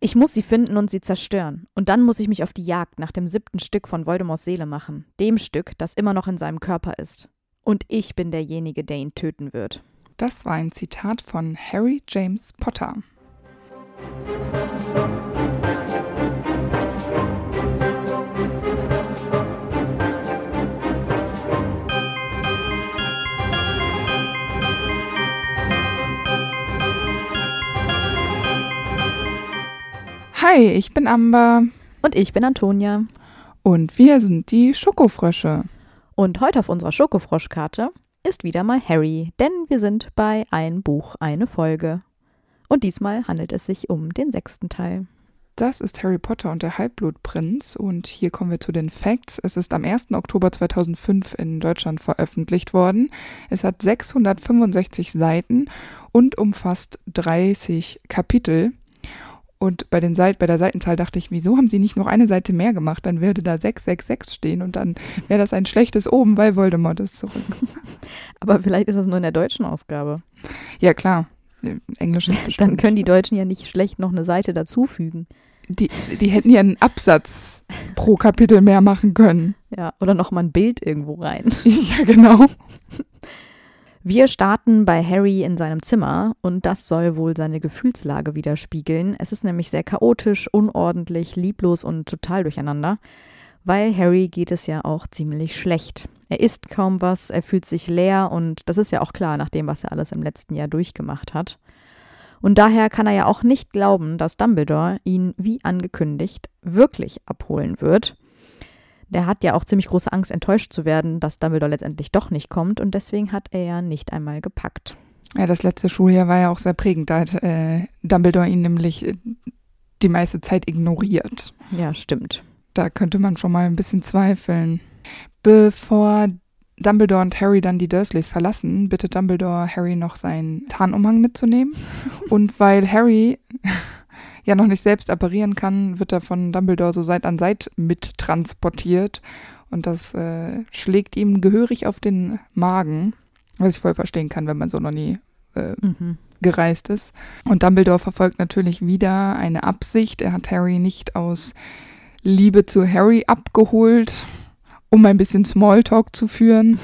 Ich muss sie finden und sie zerstören. Und dann muss ich mich auf die Jagd nach dem siebten Stück von Voldemorts Seele machen. Dem Stück, das immer noch in seinem Körper ist. Und ich bin derjenige, der ihn töten wird. Das war ein Zitat von Harry James Potter. Hi, ich bin Amber. Und ich bin Antonia. Und wir sind die Schokofrösche. Und heute auf unserer Schokofroschkarte ist wieder mal Harry, denn wir sind bei Ein Buch, eine Folge. Und diesmal handelt es sich um den sechsten Teil. Das ist Harry Potter und der Halbblutprinz und hier kommen wir zu den Facts. Es ist am 1. Oktober 2005 in Deutschland veröffentlicht worden. Es hat 665 Seiten und umfasst 30 Kapitel. Und bei, den Seit bei der Seitenzahl dachte ich, wieso haben sie nicht noch eine Seite mehr gemacht? Dann würde da 666 stehen und dann wäre das ein schlechtes Oben, weil Voldemort ist zurück. Aber vielleicht ist das nur in der deutschen Ausgabe. Ja, klar. Englisch ist bestimmt. Dann können die Deutschen ja nicht schlecht noch eine Seite dazufügen. Die, die hätten ja einen Absatz pro Kapitel mehr machen können. Ja, oder noch mal ein Bild irgendwo rein. Ja, genau. Wir starten bei Harry in seinem Zimmer und das soll wohl seine Gefühlslage widerspiegeln. Es ist nämlich sehr chaotisch, unordentlich, lieblos und total durcheinander, weil Harry geht es ja auch ziemlich schlecht. Er isst kaum was, er fühlt sich leer und das ist ja auch klar nach dem, was er alles im letzten Jahr durchgemacht hat. Und daher kann er ja auch nicht glauben, dass Dumbledore ihn, wie angekündigt, wirklich abholen wird. Der hat ja auch ziemlich große Angst, enttäuscht zu werden, dass Dumbledore letztendlich doch nicht kommt und deswegen hat er ja nicht einmal gepackt. Ja, das letzte Schuljahr war ja auch sehr prägend. Da hat äh, Dumbledore ihn nämlich äh, die meiste Zeit ignoriert. Ja, stimmt. Da könnte man schon mal ein bisschen zweifeln. Bevor Dumbledore und Harry dann die Dursleys verlassen, bittet Dumbledore Harry noch seinen Tarnumhang mitzunehmen. und weil Harry ja noch nicht selbst apparieren kann, wird er von Dumbledore so Seit an Seit mittransportiert. Und das äh, schlägt ihm gehörig auf den Magen, was ich voll verstehen kann, wenn man so noch nie äh, mhm. gereist ist. Und Dumbledore verfolgt natürlich wieder eine Absicht. Er hat Harry nicht aus Liebe zu Harry abgeholt, um ein bisschen Smalltalk zu führen,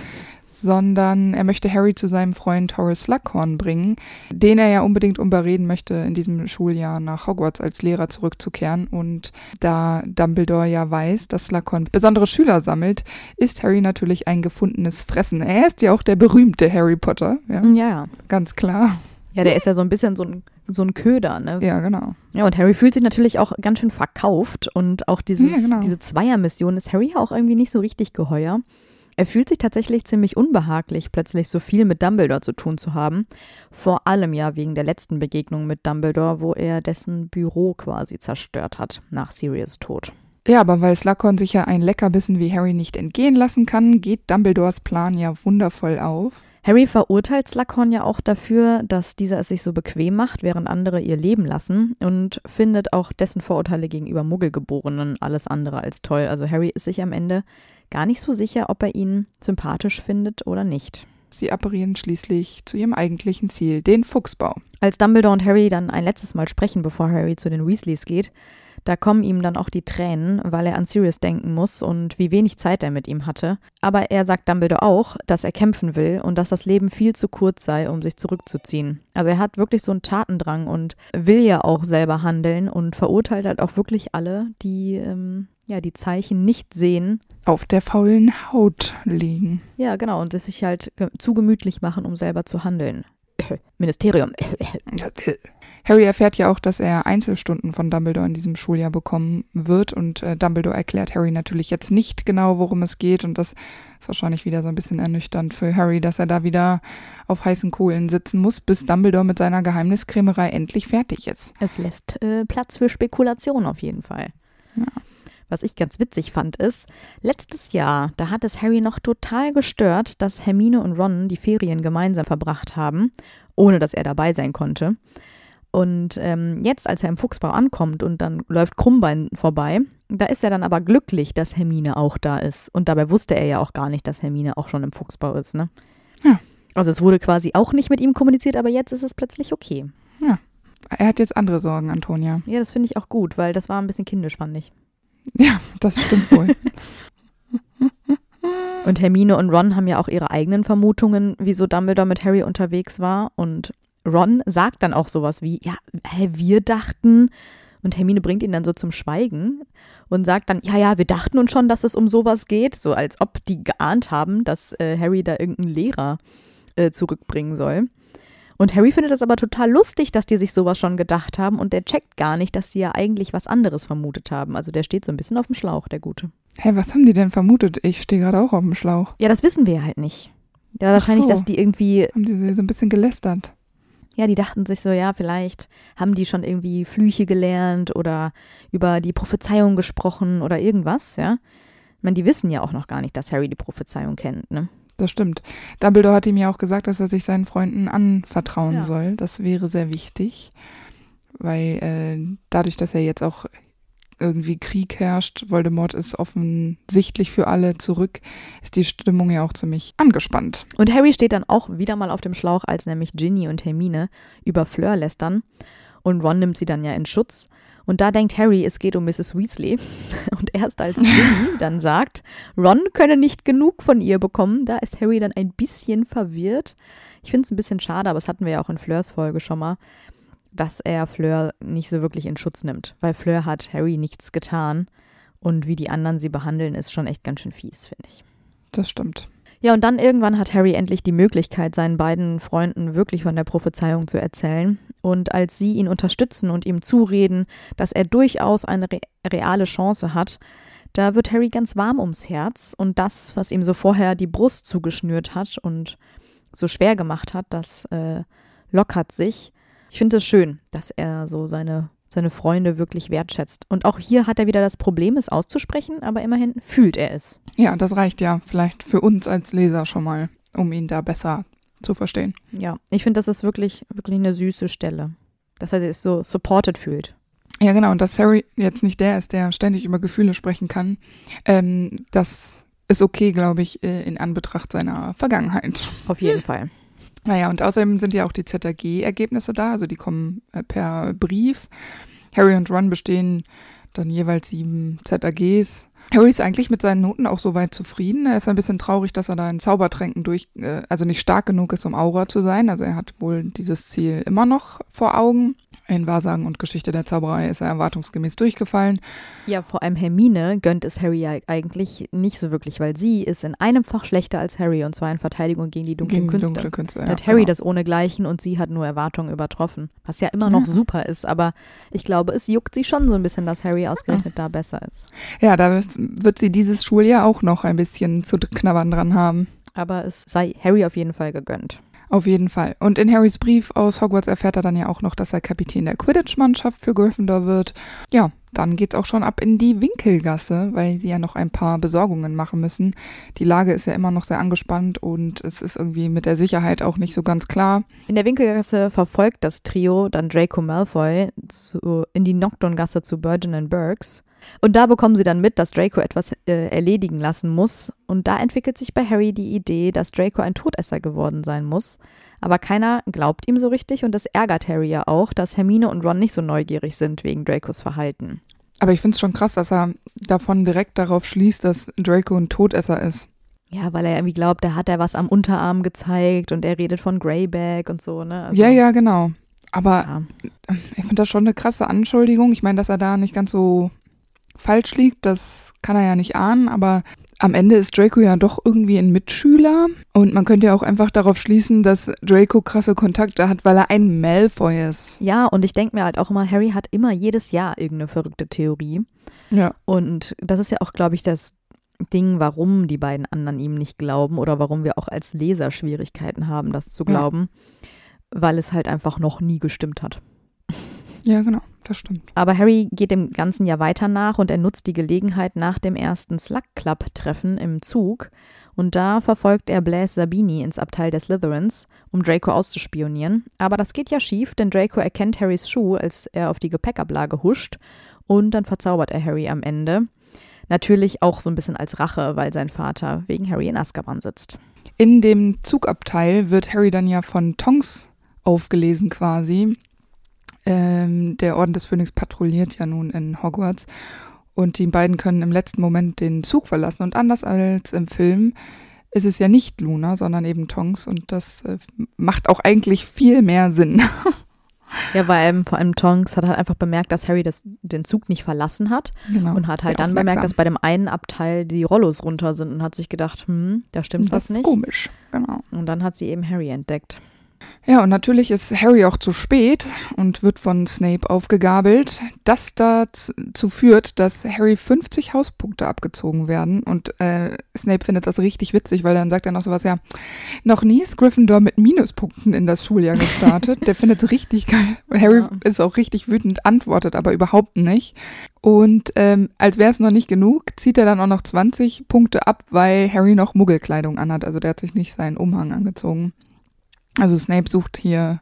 sondern er möchte Harry zu seinem Freund Horace Slughorn bringen, den er ja unbedingt überreden möchte, in diesem Schuljahr nach Hogwarts als Lehrer zurückzukehren. Und da Dumbledore ja weiß, dass Slughorn besondere Schüler sammelt, ist Harry natürlich ein gefundenes Fressen. Er ist ja auch der berühmte Harry Potter. Ja, ja. ganz klar. Ja, der ist ja so ein bisschen so ein, so ein Köder, ne? Ja, genau. Ja, und Harry fühlt sich natürlich auch ganz schön verkauft und auch dieses, ja, genau. diese Zweiermission ist Harry auch irgendwie nicht so richtig geheuer. Er fühlt sich tatsächlich ziemlich unbehaglich, plötzlich so viel mit Dumbledore zu tun zu haben. Vor allem ja wegen der letzten Begegnung mit Dumbledore, wo er dessen Büro quasi zerstört hat nach Sirius Tod. Ja, aber weil Slughorn sich ja ein Leckerbissen wie Harry nicht entgehen lassen kann, geht Dumbledores Plan ja wundervoll auf. Harry verurteilt Slughorn ja auch dafür, dass dieser es sich so bequem macht, während andere ihr Leben lassen und findet auch dessen Vorurteile gegenüber Muggelgeborenen alles andere als toll. Also Harry ist sich am Ende gar nicht so sicher, ob er ihn sympathisch findet oder nicht. Sie apparieren schließlich zu ihrem eigentlichen Ziel, den Fuchsbau. Als Dumbledore und Harry dann ein letztes Mal sprechen, bevor Harry zu den Weasleys geht, da kommen ihm dann auch die Tränen, weil er an Sirius denken muss und wie wenig Zeit er mit ihm hatte. Aber er sagt Dumbledore auch, dass er kämpfen will und dass das Leben viel zu kurz sei, um sich zurückzuziehen. Also er hat wirklich so einen Tatendrang und will ja auch selber handeln und verurteilt halt auch wirklich alle, die ähm, ja, die Zeichen nicht sehen. Auf der faulen Haut liegen. Ja, genau, und es sich halt zu gemütlich machen, um selber zu handeln. Ministerium. Harry erfährt ja auch, dass er Einzelstunden von Dumbledore in diesem Schuljahr bekommen wird und äh, Dumbledore erklärt Harry natürlich jetzt nicht genau, worum es geht und das ist wahrscheinlich wieder so ein bisschen ernüchternd für Harry, dass er da wieder auf heißen Kohlen sitzen muss, bis Dumbledore mit seiner Geheimniskrämerei endlich fertig ist. Es lässt äh, Platz für Spekulation auf jeden Fall. Ja. Was ich ganz witzig fand, ist, letztes Jahr, da hat es Harry noch total gestört, dass Hermine und Ron die Ferien gemeinsam verbracht haben, ohne dass er dabei sein konnte. Und ähm, jetzt, als er im Fuchsbau ankommt und dann läuft Krummbein vorbei, da ist er dann aber glücklich, dass Hermine auch da ist. Und dabei wusste er ja auch gar nicht, dass Hermine auch schon im Fuchsbau ist, ne? Ja. Also es wurde quasi auch nicht mit ihm kommuniziert, aber jetzt ist es plötzlich okay. Ja. Er hat jetzt andere Sorgen, Antonia. Ja, das finde ich auch gut, weil das war ein bisschen kindisch, fand ich. Ja, das stimmt wohl. Und Hermine und Ron haben ja auch ihre eigenen Vermutungen, wieso Dumbledore mit Harry unterwegs war. Und Ron sagt dann auch sowas wie, ja, hä, wir dachten. Und Hermine bringt ihn dann so zum Schweigen und sagt dann, ja, ja, wir dachten uns schon, dass es um sowas geht. So als ob die geahnt haben, dass äh, Harry da irgendeinen Lehrer äh, zurückbringen soll. Und Harry findet das aber total lustig, dass die sich sowas schon gedacht haben und der checkt gar nicht, dass sie ja eigentlich was anderes vermutet haben. Also der steht so ein bisschen auf dem Schlauch, der Gute. Hä, hey, was haben die denn vermutet? Ich stehe gerade auch auf dem Schlauch. Ja, das wissen wir halt nicht. Ja, wahrscheinlich, so. dass die irgendwie. Haben die so ein bisschen gelästert? Ja, die dachten sich so, ja, vielleicht haben die schon irgendwie Flüche gelernt oder über die Prophezeiung gesprochen oder irgendwas, ja. Ich meine, die wissen ja auch noch gar nicht, dass Harry die Prophezeiung kennt, ne? Das stimmt. Dumbledore hat ihm ja auch gesagt, dass er sich seinen Freunden anvertrauen Ja. soll. Das wäre sehr wichtig, weil äh, dadurch, dass er jetzt auch irgendwie Krieg herrscht, Voldemort ist offensichtlich für alle zurück, ist die Stimmung ja auch ziemlich angespannt. Und Harry steht dann auch wieder mal auf dem Schlauch, als nämlich Ginny und Hermine über Fleur lästern. Und Ron nimmt sie dann ja in Schutz. Und da denkt Harry, es geht um Mrs. Weasley. Und erst als Ginny dann sagt, Ron könne nicht genug von ihr bekommen, da ist Harry dann ein bisschen verwirrt. Ich finde es ein bisschen schade, aber das hatten wir ja auch in Fleurs Folge schon mal, dass er Fleur nicht so wirklich in Schutz nimmt. Weil Fleur hat Harry nichts getan. Und wie die anderen sie behandeln, ist schon echt ganz schön fies, finde ich. Das stimmt. Ja, und dann irgendwann hat Harry endlich die Möglichkeit, seinen beiden Freunden wirklich von der Prophezeiung zu erzählen. Und als sie ihn unterstützen und ihm zureden, dass er durchaus eine re reale Chance hat, da wird Harry ganz warm ums Herz. Und das, was ihm so vorher die Brust zugeschnürt hat und so schwer gemacht hat, das äh, lockert sich. Ich finde es schön, dass er so seine, seine Freunde wirklich wertschätzt. Und auch hier hat er wieder das Problem, es auszusprechen, aber immerhin fühlt er es. Ja, das reicht ja vielleicht für uns als Leser schon mal, um ihn da besser zu verstehen. Ja, ich finde, das ist wirklich, wirklich eine süße Stelle. Dass er sich so supported fühlt. Ja, genau. Und dass Harry jetzt nicht der ist, der ständig über Gefühle sprechen kann, ähm, das ist okay, glaube ich, äh, in Anbetracht seiner Vergangenheit. Auf jeden Fall. Naja, und außerdem sind ja auch die ZAG-Ergebnisse da, also die kommen äh, per Brief. Harry und Ron bestehen dann jeweils sieben ZAGs. Harry ist eigentlich mit seinen Noten auch soweit zufrieden. Er ist ein bisschen traurig, dass er da in Zaubertränken durch, äh, also nicht stark genug ist, um Aura zu sein. Also er hat wohl dieses Ziel immer noch vor Augen. In Wahrsagen und Geschichte der Zauberei ist er erwartungsgemäß durchgefallen. Ja, vor allem Hermine gönnt es Harry ja eigentlich nicht so wirklich, weil sie ist in einem Fach schlechter als Harry und zwar in Verteidigung gegen die dunklen Gegen die Künste. dunkle Künste. Ja, hat Harry genau. das ohnegleichen und sie hat nur Erwartungen übertroffen. Was ja immer noch Ja. super ist, aber ich glaube, es juckt sie schon so ein bisschen, dass Harry ausgerechnet da besser ist. Ja, da wird- wird sie dieses Schuljahr auch noch ein bisschen zu knabbern dran haben. Aber es sei Harry auf jeden Fall gegönnt. Auf jeden Fall. Und in Harrys Brief aus Hogwarts erfährt er dann ja auch noch, dass er Kapitän der Quidditch-Mannschaft für Gryffindor wird. Ja, dann geht's auch schon ab in die Winkelgasse, weil sie ja noch ein paar Besorgungen machen müssen. Die Lage ist ja immer noch sehr angespannt und es ist irgendwie mit der Sicherheit auch nicht so ganz klar. In der Winkelgasse verfolgt das Trio dann Draco Malfoy zu, in die Nocturngasse zu Burgeon Burks. Und da bekommen sie dann mit, dass Draco etwas äh, erledigen lassen muss. Und da entwickelt sich bei Harry die Idee, dass Draco ein Todesser geworden sein muss. Aber keiner glaubt ihm so richtig und das ärgert Harry ja auch, dass Hermine und Ron nicht so neugierig sind wegen Dracos Verhalten. Aber ich finde es schon krass, dass er davon direkt darauf schließt, dass Draco ein Todesser ist. Ja, weil er irgendwie glaubt, da hat er was am Unterarm gezeigt und er redet von Greyback und so, ne? Also, ja, ja, genau. Aber ja. ich finde das schon eine krasse Anschuldigung. Ich meine, dass er da nicht ganz so falsch liegt, das kann er ja nicht ahnen, aber am Ende ist Draco ja doch irgendwie ein Mitschüler und man könnte ja auch einfach darauf schließen, dass Draco krasse Kontakte hat, weil er ein Malfoy ist. Ja, und ich denke mir halt auch immer, Harry hat immer jedes Jahr irgendeine verrückte Theorie. Ja, Und das ist ja auch, glaube ich, das Ding, warum die beiden anderen ihm nicht glauben oder warum wir auch als Leser Schwierigkeiten haben, das zu Ja. glauben, weil es halt einfach noch nie gestimmt hat. ja, genau, das stimmt. Aber Harry geht dem Ganzen ja weiter nach und er nutzt die Gelegenheit nach dem ersten Slug Club Treffen im Zug und da verfolgt er Blaise Sabini ins Abteil der Slytherins, um Draco auszuspionieren. Aber das geht ja schief, denn Draco erkennt Harrys Schuh, als er auf die Gepäckablage huscht und dann verzaubert er Harry am Ende. Natürlich auch so ein bisschen als Rache, weil sein Vater wegen Harry in Azkaban sitzt. In dem Zugabteil wird Harry dann ja von Tonks aufgelesen quasi. Ähm, der Orden des Phönix patrouilliert ja nun in Hogwarts und die beiden können im letzten Moment den Zug verlassen. Und anders als im Film ist es ja nicht Luna, sondern eben Tonks und das äh, macht auch eigentlich viel mehr Sinn. Ja, weil vor allem Tonks hat halt einfach bemerkt, dass Harry das, den Zug nicht verlassen hat genau. und hat halt dann bemerkt, dass bei dem einen Abteil die Rollos runter sind und hat sich gedacht, hm, da stimmt das was nicht. Das ist komisch, genau. Und dann hat sie eben Harry entdeckt. Ja, und natürlich ist Harry auch zu spät und wird von Snape aufgegabelt. Das dazu führt, dass Harry 50 Hauspunkte abgezogen werden. Und äh, Snape findet das richtig witzig, weil dann sagt er noch sowas, ja, noch nie ist Gryffindor mit Minuspunkten in das Schuljahr gestartet. Der findet es richtig geil. Harry ja. ist auch richtig wütend, antwortet aber überhaupt nicht. Und ähm, als wäre es noch nicht genug, zieht er dann auch noch 20 Punkte ab, weil Harry noch Muggelkleidung anhat. Also der hat sich nicht seinen Umhang angezogen. Also Snape sucht hier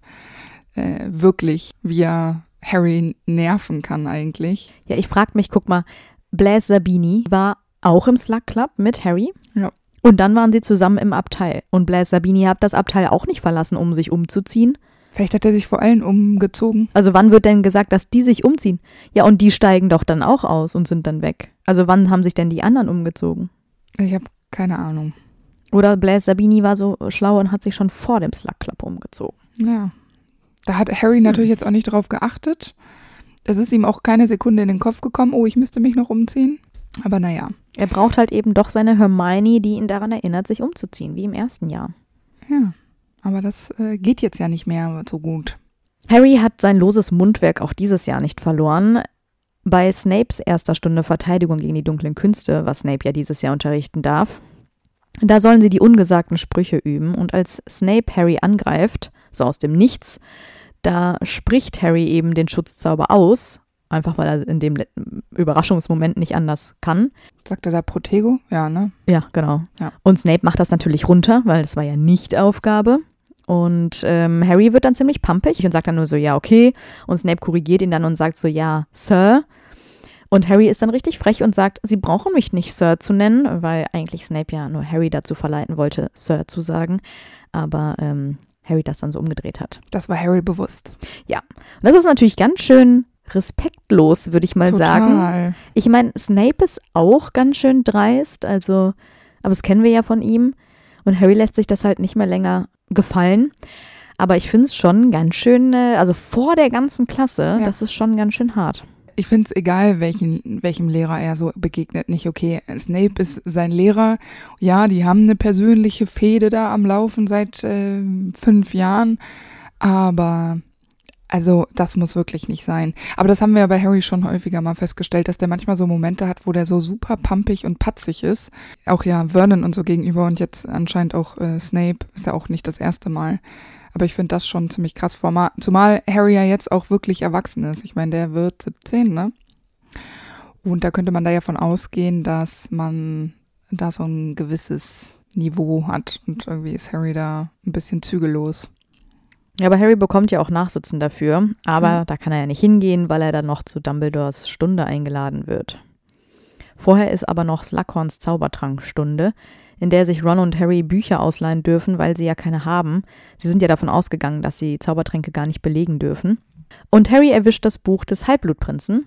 äh, wirklich, wie er Harry nerven kann eigentlich. Ja, ich frag mich, guck mal, Blaise Sabini war auch im Slug Club mit Harry. Ja. Und dann waren sie zusammen im Abteil. Und Blaise Sabini hat das Abteil auch nicht verlassen, um sich umzuziehen. Vielleicht hat er sich vor allem umgezogen. Also wann wird denn gesagt, dass die sich umziehen? Ja, und die steigen doch dann auch aus und sind dann weg. Also wann haben sich denn die anderen umgezogen? Ich habe keine Ahnung. Oder Blaise Sabini war so schlau und hat sich schon vor dem Slug Club umgezogen. Ja. Da hat Harry natürlich jetzt auch nicht drauf geachtet. Es ist ihm auch keine Sekunde in den Kopf gekommen, oh, ich müsste mich noch umziehen. Aber naja. Er braucht halt eben doch seine Hermione, die ihn daran erinnert, sich umzuziehen, wie im ersten Jahr. Ja, aber das äh, geht jetzt ja nicht mehr so gut. Harry hat sein loses Mundwerk auch dieses Jahr nicht verloren. Bei Snapes erster Stunde Verteidigung gegen die dunklen Künste, was Snape ja dieses Jahr unterrichten darf, da sollen sie die ungesagten Sprüche üben und als Snape Harry angreift, so aus dem Nichts, da spricht Harry eben den Schutzzauber aus, einfach weil er in dem Überraschungsmoment nicht anders kann. Sagt er da Protego? Ja, ne? Ja, genau. Ja. Und Snape macht das natürlich runter, weil das war ja nicht Aufgabe. Und ähm, Harry wird dann ziemlich pampig und sagt dann nur so, ja, okay. Und Snape korrigiert ihn dann und sagt so, ja, Sir. Und Harry ist dann richtig frech und sagt, sie brauchen mich nicht Sir zu nennen, weil eigentlich Snape ja nur Harry dazu verleiten wollte, Sir zu sagen. Aber ähm, Harry das dann so umgedreht hat. Das war Harry bewusst. Ja. Und das ist natürlich ganz schön respektlos, würde ich mal Total. sagen. Ich meine, Snape ist auch ganz schön dreist, also, aber das kennen wir ja von ihm. Und Harry lässt sich das halt nicht mehr länger gefallen. Aber ich finde es schon ganz schön, äh, also vor der ganzen Klasse, Ja. das ist schon ganz schön hart. Ich finde es egal, welchen, welchem Lehrer er so begegnet, nicht okay. Snape ist sein Lehrer. Ja, die haben eine persönliche Fehde da am Laufen seit äh, fünf Jahren. Aber also das muss wirklich nicht sein. Aber das haben wir ja bei Harry schon häufiger mal festgestellt, dass der manchmal so Momente hat, wo der so super pampig und patzig ist. Auch ja Vernon und so gegenüber und jetzt anscheinend auch äh, Snape. Ist ja auch nicht das erste Mal. Aber ich finde das schon ziemlich krass, zumal Harry ja jetzt auch wirklich erwachsen ist. Ich meine, der wird 17, ne? Und da könnte man da ja von ausgehen, dass man da so ein gewisses Niveau hat. Und irgendwie ist Harry da ein bisschen zügellos. Ja, aber Harry bekommt ja auch Nachsitzen dafür, aber Mhm. da kann er ja nicht hingehen, weil er dann noch zu Dumbledores Stunde eingeladen wird. Vorher ist aber noch Slughorns Zaubertrankstunde, in der sich Ron und Harry Bücher ausleihen dürfen, weil sie ja keine haben. Sie sind ja davon ausgegangen, dass sie Zaubertränke gar nicht belegen dürfen. Und Harry erwischt das Buch des Halbblutprinzen.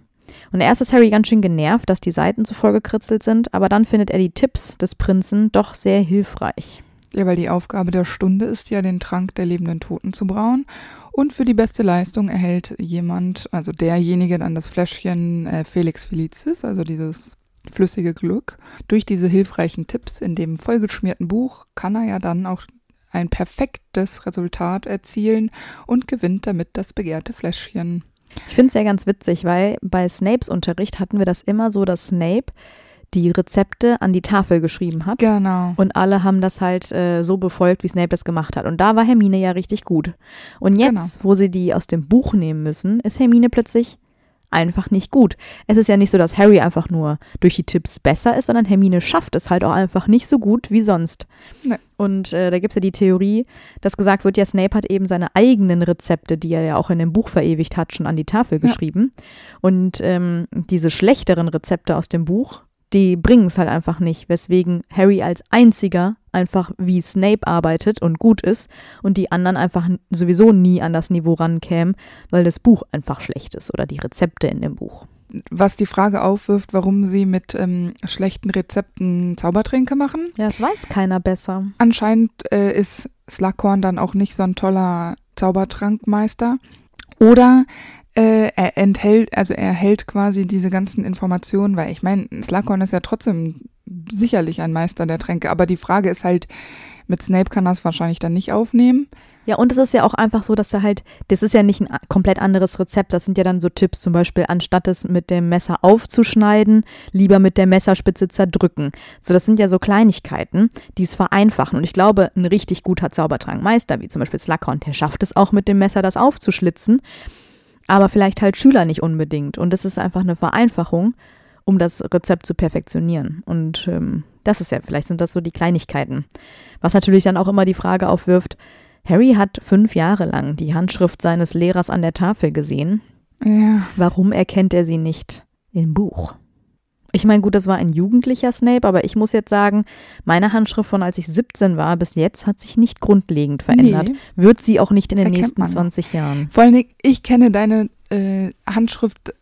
Und erst ist Harry ganz schön genervt, dass die Seiten zu voll gekritzelt sind, aber dann findet er die Tipps des Prinzen doch sehr hilfreich. Ja, weil die Aufgabe der Stunde ist ja, den Trank der lebenden Toten zu brauen. Und für die beste Leistung erhält jemand, also derjenige dann das Fläschchen äh, Felix Felicis, also dieses flüssige Glück. Durch diese hilfreichen Tipps in dem vollgeschmierten Buch kann er ja dann auch ein perfektes Resultat erzielen und gewinnt damit das begehrte Fläschchen. Ich finde es ja ganz witzig, weil bei Snapes Unterricht hatten wir das immer so, dass Snape die Rezepte an die Tafel geschrieben hat. Genau. Und alle haben das halt äh, so befolgt, wie Snape das gemacht hat. Und da war Hermine ja richtig gut. Und jetzt, Genau. wo sie die aus dem Buch nehmen müssen, ist Hermine plötzlich einfach nicht gut. Es ist ja nicht so, dass Harry einfach nur durch die Tipps besser ist, sondern Hermine schafft es halt auch einfach nicht so gut wie sonst. Nee. Und äh, da gibt es ja die Theorie, dass gesagt wird, ja, Snape hat eben seine eigenen Rezepte, die er ja auch in dem Buch verewigt hat, schon an die Tafel Ja. geschrieben. Und ähm, diese schlechteren Rezepte aus dem Buch, die bringen es halt einfach nicht, weswegen Harry als einziger einfach, wie Snape arbeitet und gut ist und die anderen einfach sowieso nie an das Niveau rankämen, weil das Buch einfach schlecht ist oder die Rezepte in dem Buch. Was die Frage aufwirft, warum sie mit ähm, schlechten Rezepten Zaubertränke machen. Ja, das weiß keiner besser. Anscheinend äh, ist Slughorn dann auch nicht so ein toller Zaubertrankmeister. Oder äh, er enthält, also er hält quasi diese ganzen Informationen, weil ich meine, Slughorn ist ja trotzdem sicherlich ein Meister der Tränke, aber die Frage ist halt, mit Snape kann es wahrscheinlich dann nicht aufnehmen. Ja, und es ist ja auch einfach so, dass er halt, das ist ja nicht ein komplett anderes Rezept. Das sind ja dann so Tipps, zum Beispiel, anstatt es mit dem Messer aufzuschneiden, lieber mit der Messerspitze zerdrücken. So, das sind ja so Kleinigkeiten, die es vereinfachen. Und ich glaube, ein richtig guter Zaubertrankmeister, wie zum Beispiel Slughorn, der schafft es auch mit dem Messer, das aufzuschlitzen. Aber vielleicht halt Schüler nicht unbedingt. Und das ist einfach eine Vereinfachung, um das Rezept zu perfektionieren. Und ähm, das ist ja, vielleicht sind das so die Kleinigkeiten. Was natürlich dann auch immer die Frage aufwirft, Harry hat fünf Jahre lang die Handschrift seines Lehrers an der Tafel gesehen. Ja. Warum erkennt er sie nicht im Buch? Ich meine, gut, das war ein jugendlicher Snape, aber ich muss jetzt sagen, meine Handschrift von als ich 17 war bis jetzt hat sich nicht grundlegend verändert. Nee. Wird sie auch nicht in den Erkennt nächsten 20 Jahren. Vor allem, ich kenne deine äh, Handschrift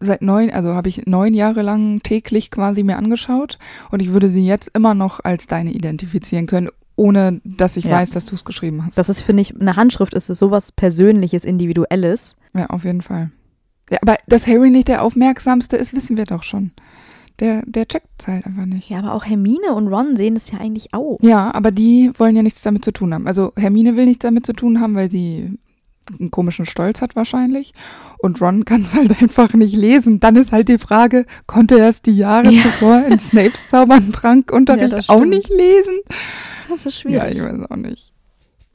seit neun, also habe ich neun Jahre lang täglich quasi mir angeschaut und ich würde sie jetzt immer noch als deine identifizieren können, ohne dass ich ja. weiß, dass du es geschrieben hast. Das ist, finde ich, eine Handschrift ist es sowas Persönliches, Individuelles. Ja, auf jeden Fall. Ja, aber dass Harry nicht der aufmerksamste ist, wissen wir doch schon. Der, der checkt es halt einfach nicht. Ja, aber auch Hermine und Ron sehen es ja eigentlich auch. Ja, aber die wollen ja nichts damit zu tun haben. Also Hermine will nichts damit zu tun haben, weil sie einen komischen Stolz hat wahrscheinlich. Und Ron kann es halt einfach nicht lesen. Dann ist halt die Frage, konnte er es die Jahre ja. zuvor in Snapes Zauberntränkunterricht ja, auch nicht lesen? Das ist schwierig. Ja, ich weiß auch nicht.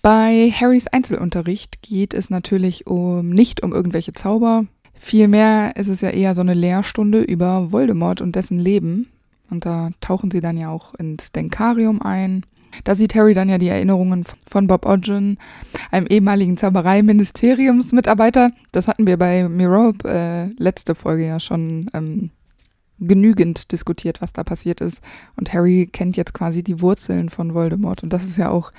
Bei Harrys Einzelunterricht geht es natürlich um nicht um irgendwelche Zauber. Vielmehr ist es ja eher so eine Lehrstunde über Voldemort und dessen Leben. Und da tauchen sie dann ja auch ins Denkarium ein. Da sieht Harry dann ja die Erinnerungen von Bob Ogden, einem ehemaligen Zauberei-Ministeriumsmitarbeiter. Das hatten wir bei Mirob äh, letzte Folge ja schon ähm, genügend diskutiert, was da passiert ist. Und Harry kennt jetzt quasi die Wurzeln von Voldemort. Und das ist ja auch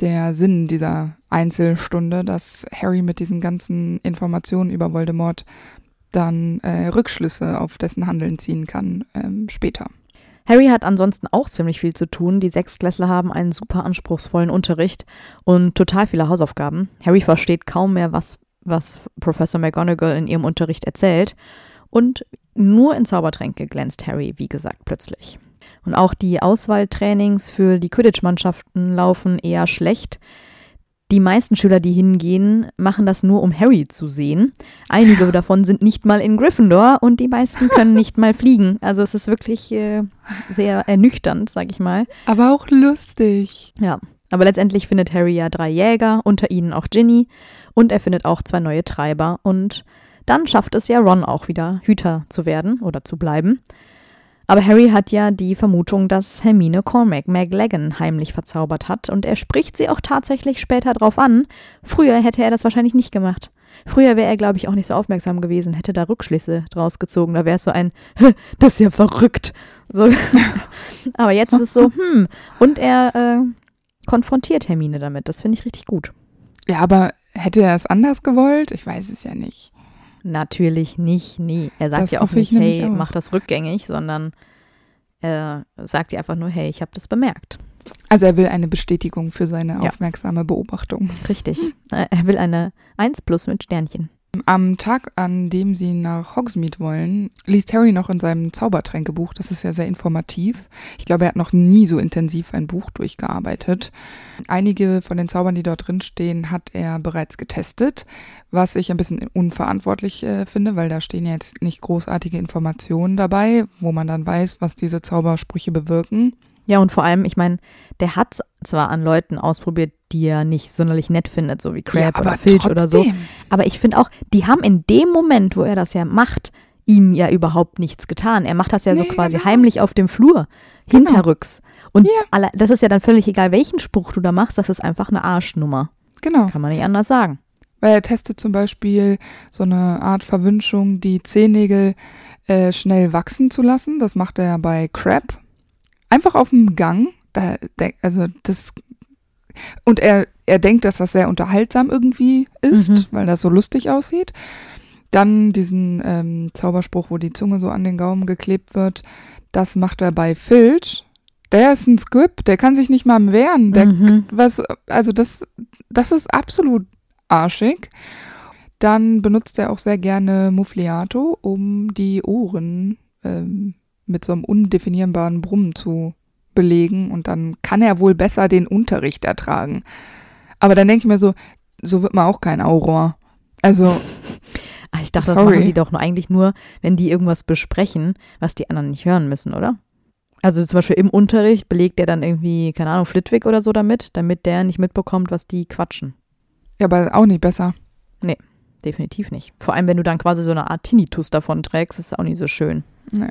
der Sinn dieser Einzelstunde, dass Harry mit diesen ganzen Informationen über Voldemort dann äh, Rückschlüsse auf dessen Handeln ziehen kann ähm, später. Harry hat ansonsten auch ziemlich viel zu tun. Die Sechstklässler haben einen super anspruchsvollen Unterricht und total viele Hausaufgaben. Harry versteht kaum mehr, was, was Professor McGonagall in ihrem Unterricht erzählt. Und nur in Zaubertränke glänzt Harry, wie gesagt, plötzlich. Und auch die Auswahltrainings für die Quidditch-Mannschaften laufen eher schlecht. Die meisten Schüler, die hingehen, machen das nur, um Harry zu sehen. Einige davon sind nicht mal in Gryffindor und die meisten können nicht mal fliegen. Also es ist wirklich äh, sehr ernüchternd, sag ich mal. Aber auch lustig. Ja, aber letztendlich findet Harry ja drei Jäger, unter ihnen auch Ginny, und er findet auch zwei neue Treiber. Und dann schafft es ja Ron auch wieder, Hüter zu werden oder zu bleiben. Aber Harry hat ja die Vermutung, dass Hermine Cormac McLagan heimlich verzaubert hat und er spricht sie auch tatsächlich später drauf an. Früher hätte er das wahrscheinlich nicht gemacht. Früher wäre er, glaube ich, auch nicht so aufmerksam gewesen, hätte da Rückschlüsse draus gezogen. Da wäre es so ein, das ist ja verrückt. So. Aber jetzt ist es so, hm. Und er äh, konfrontiert Hermine damit. Das finde ich richtig gut. Ja, aber hätte er es anders gewollt? Ich weiß es ja nicht. Natürlich nicht, nie. Er sagt das ja auch nicht, hey, auch. mach das rückgängig, sondern er sagt ihr einfach nur, hey, ich habe das bemerkt. Also er will eine Bestätigung für seine ja. aufmerksame Beobachtung. Richtig. Er will eine 1 plus mit Sternchen. Am Tag, an dem sie nach Hogsmeade wollen, liest Harry noch in seinem Zaubertränkebuch. Das ist ja sehr informativ. Ich glaube, er hat noch nie so intensiv ein Buch durchgearbeitet. Einige von den Zaubern, die dort drin stehen, hat er bereits getestet, was ich ein bisschen unverantwortlich äh, finde, weil da stehen ja jetzt nicht großartige Informationen dabei, wo man dann weiß, was diese Zaubersprüche bewirken. Ja, und vor allem, ich meine, der hat zwar an Leuten ausprobiert, die er nicht sonderlich nett findet, so wie Crab ja, oder Filch trotzdem. oder so. Aber ich finde auch, die haben in dem Moment, wo er das ja macht, ihm ja überhaupt nichts getan. Er macht das ja nee, so quasi genau. heimlich auf dem Flur, genau. hinterrücks. Und ja. alle, das ist ja dann völlig egal, welchen Spruch du da machst, das ist einfach eine Arschnummer. Genau. Kann man nicht anders sagen. Weil er testet zum Beispiel so eine Art Verwünschung, die Zehennägel äh, schnell wachsen zu lassen. Das macht er bei Crab Einfach auf dem Gang Da, also das und er, er denkt, dass das sehr unterhaltsam irgendwie ist, Mhm. weil das so lustig aussieht. Dann diesen ähm, Zauberspruch, wo die Zunge so an den Gaumen geklebt wird, das macht er bei Filch. Der ist ein Squib, der kann sich nicht mal wehren. Der, Mhm. was, also das, das ist absolut arschig. Dann benutzt er auch sehr gerne Muffliato, um die Ohren ähm, mit so einem undefinierbaren Brummen zu belegen und dann kann er wohl besser den Unterricht ertragen. Aber dann denke ich mir so, so wird man auch kein Auror. Also, Ah, ich dachte, das Sorry. machen die doch nur eigentlich nur, wenn die irgendwas besprechen, was die anderen nicht hören müssen, oder? Also zum Beispiel im Unterricht belegt der dann irgendwie, keine Ahnung, Flitwick oder so damit, damit der nicht mitbekommt, was die quatschen. ja, aber auch nicht besser. Definitiv nicht. Vor allem, wenn du dann quasi so eine Art Tinnitus davon trägst, ist auch nicht so schön. Nee.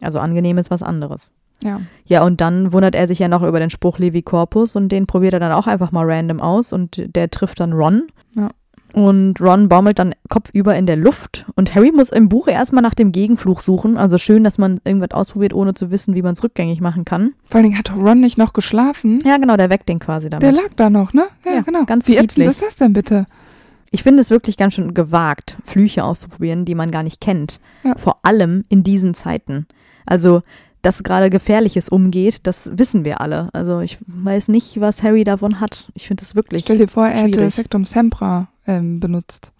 Also angenehm ist was anderes. Ja. Ja, und dann wundert er sich ja noch über den Spruch Levi Corpus und den probiert er dann auch einfach mal random aus und der trifft dann Ron. Ja. Und Ron baumelt dann kopfüber in der Luft und Harry muss im Buch erstmal nach dem Gegenfluch suchen. Also schön, dass man irgendwas ausprobiert, ohne zu wissen, wie man es rückgängig machen kann. Vor allen Dingen hat Ron nicht noch geschlafen. Ja, genau, der weckt den quasi damit. Der lag da noch, ne? Ja, Ja, genau. ganz Wie ätzend ist das denn bitte? Ich finde es wirklich ganz schön gewagt, Flüche auszuprobieren, die man gar nicht kennt. Ja. Vor allem in diesen Zeiten. Also, dass gerade Gefährliches umgeht, das wissen wir alle. Also, ich weiß nicht, was Harry davon hat. Ich finde es wirklich. Stell dir vor, er hätte schwierig. Sectum Sempra ähm, benutzt.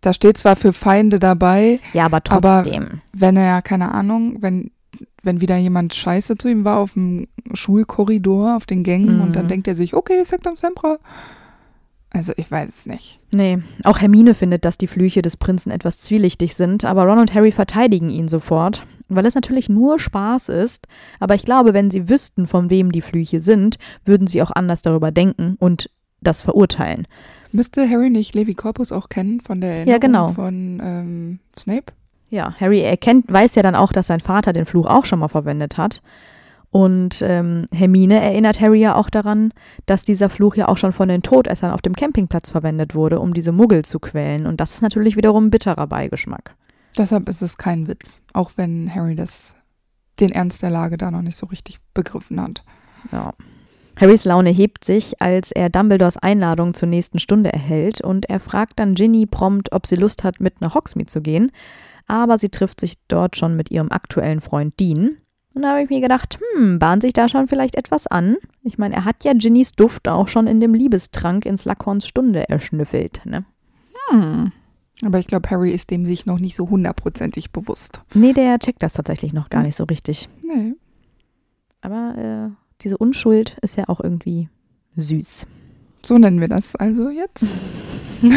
Da steht zwar für Feinde dabei, Ja, aber Aber- trotzdem. wenn er, keine Ahnung, wenn, wenn wieder jemand scheiße zu ihm war auf dem Schulkorridor, auf den Gängen Mhm. und dann denkt er sich, okay, Sectum Sempra. Also ich weiß es nicht. Nee, auch Hermine findet, dass die Flüche des Prinzen etwas zwielichtig sind, aber Ron und Harry verteidigen ihn sofort, weil es natürlich nur Spaß ist. Aber ich glaube, wenn sie wüssten, von wem die Flüche sind, würden sie auch anders darüber denken und das verurteilen. Müsste Harry nicht Levi Corpus auch kennen von der Erinnerung Ja, genau. von ähm, Snape? Ja, Harry erkennt, weiß ja dann auch, dass sein Vater den Fluch auch schon mal verwendet hat. Und ähm, Hermine erinnert Harry ja auch daran, dass dieser Fluch ja auch schon von den Todessern auf dem Campingplatz verwendet wurde, um diese Muggel zu quälen. Und das ist natürlich wiederum ein bitterer Beigeschmack. Deshalb ist es kein Witz, auch wenn Harry das den Ernst der Lage da noch nicht so richtig begriffen hat. Ja. Harrys Laune hebt sich, als er Dumbledores Einladung zur nächsten Stunde erhält und er fragt dann Ginny prompt, ob sie Lust hat, mit nach Hogsmeade zu gehen. Aber sie trifft sich dort schon mit ihrem aktuellen Freund Dean. Und da habe ich mir gedacht, hm, bahnt sich da schon vielleicht etwas an? Ich meine, er hat ja Ginnys Duft auch schon in dem Liebestrank in Slughorns Stunde erschnüffelt, ne? Hm. Aber ich glaube, Harry ist dem sich noch nicht so hundertprozentig bewusst. Nee, der checkt das tatsächlich noch gar nicht so richtig. Nee. Aber äh, diese Unschuld ist ja auch irgendwie süß. So nennen wir das also jetzt.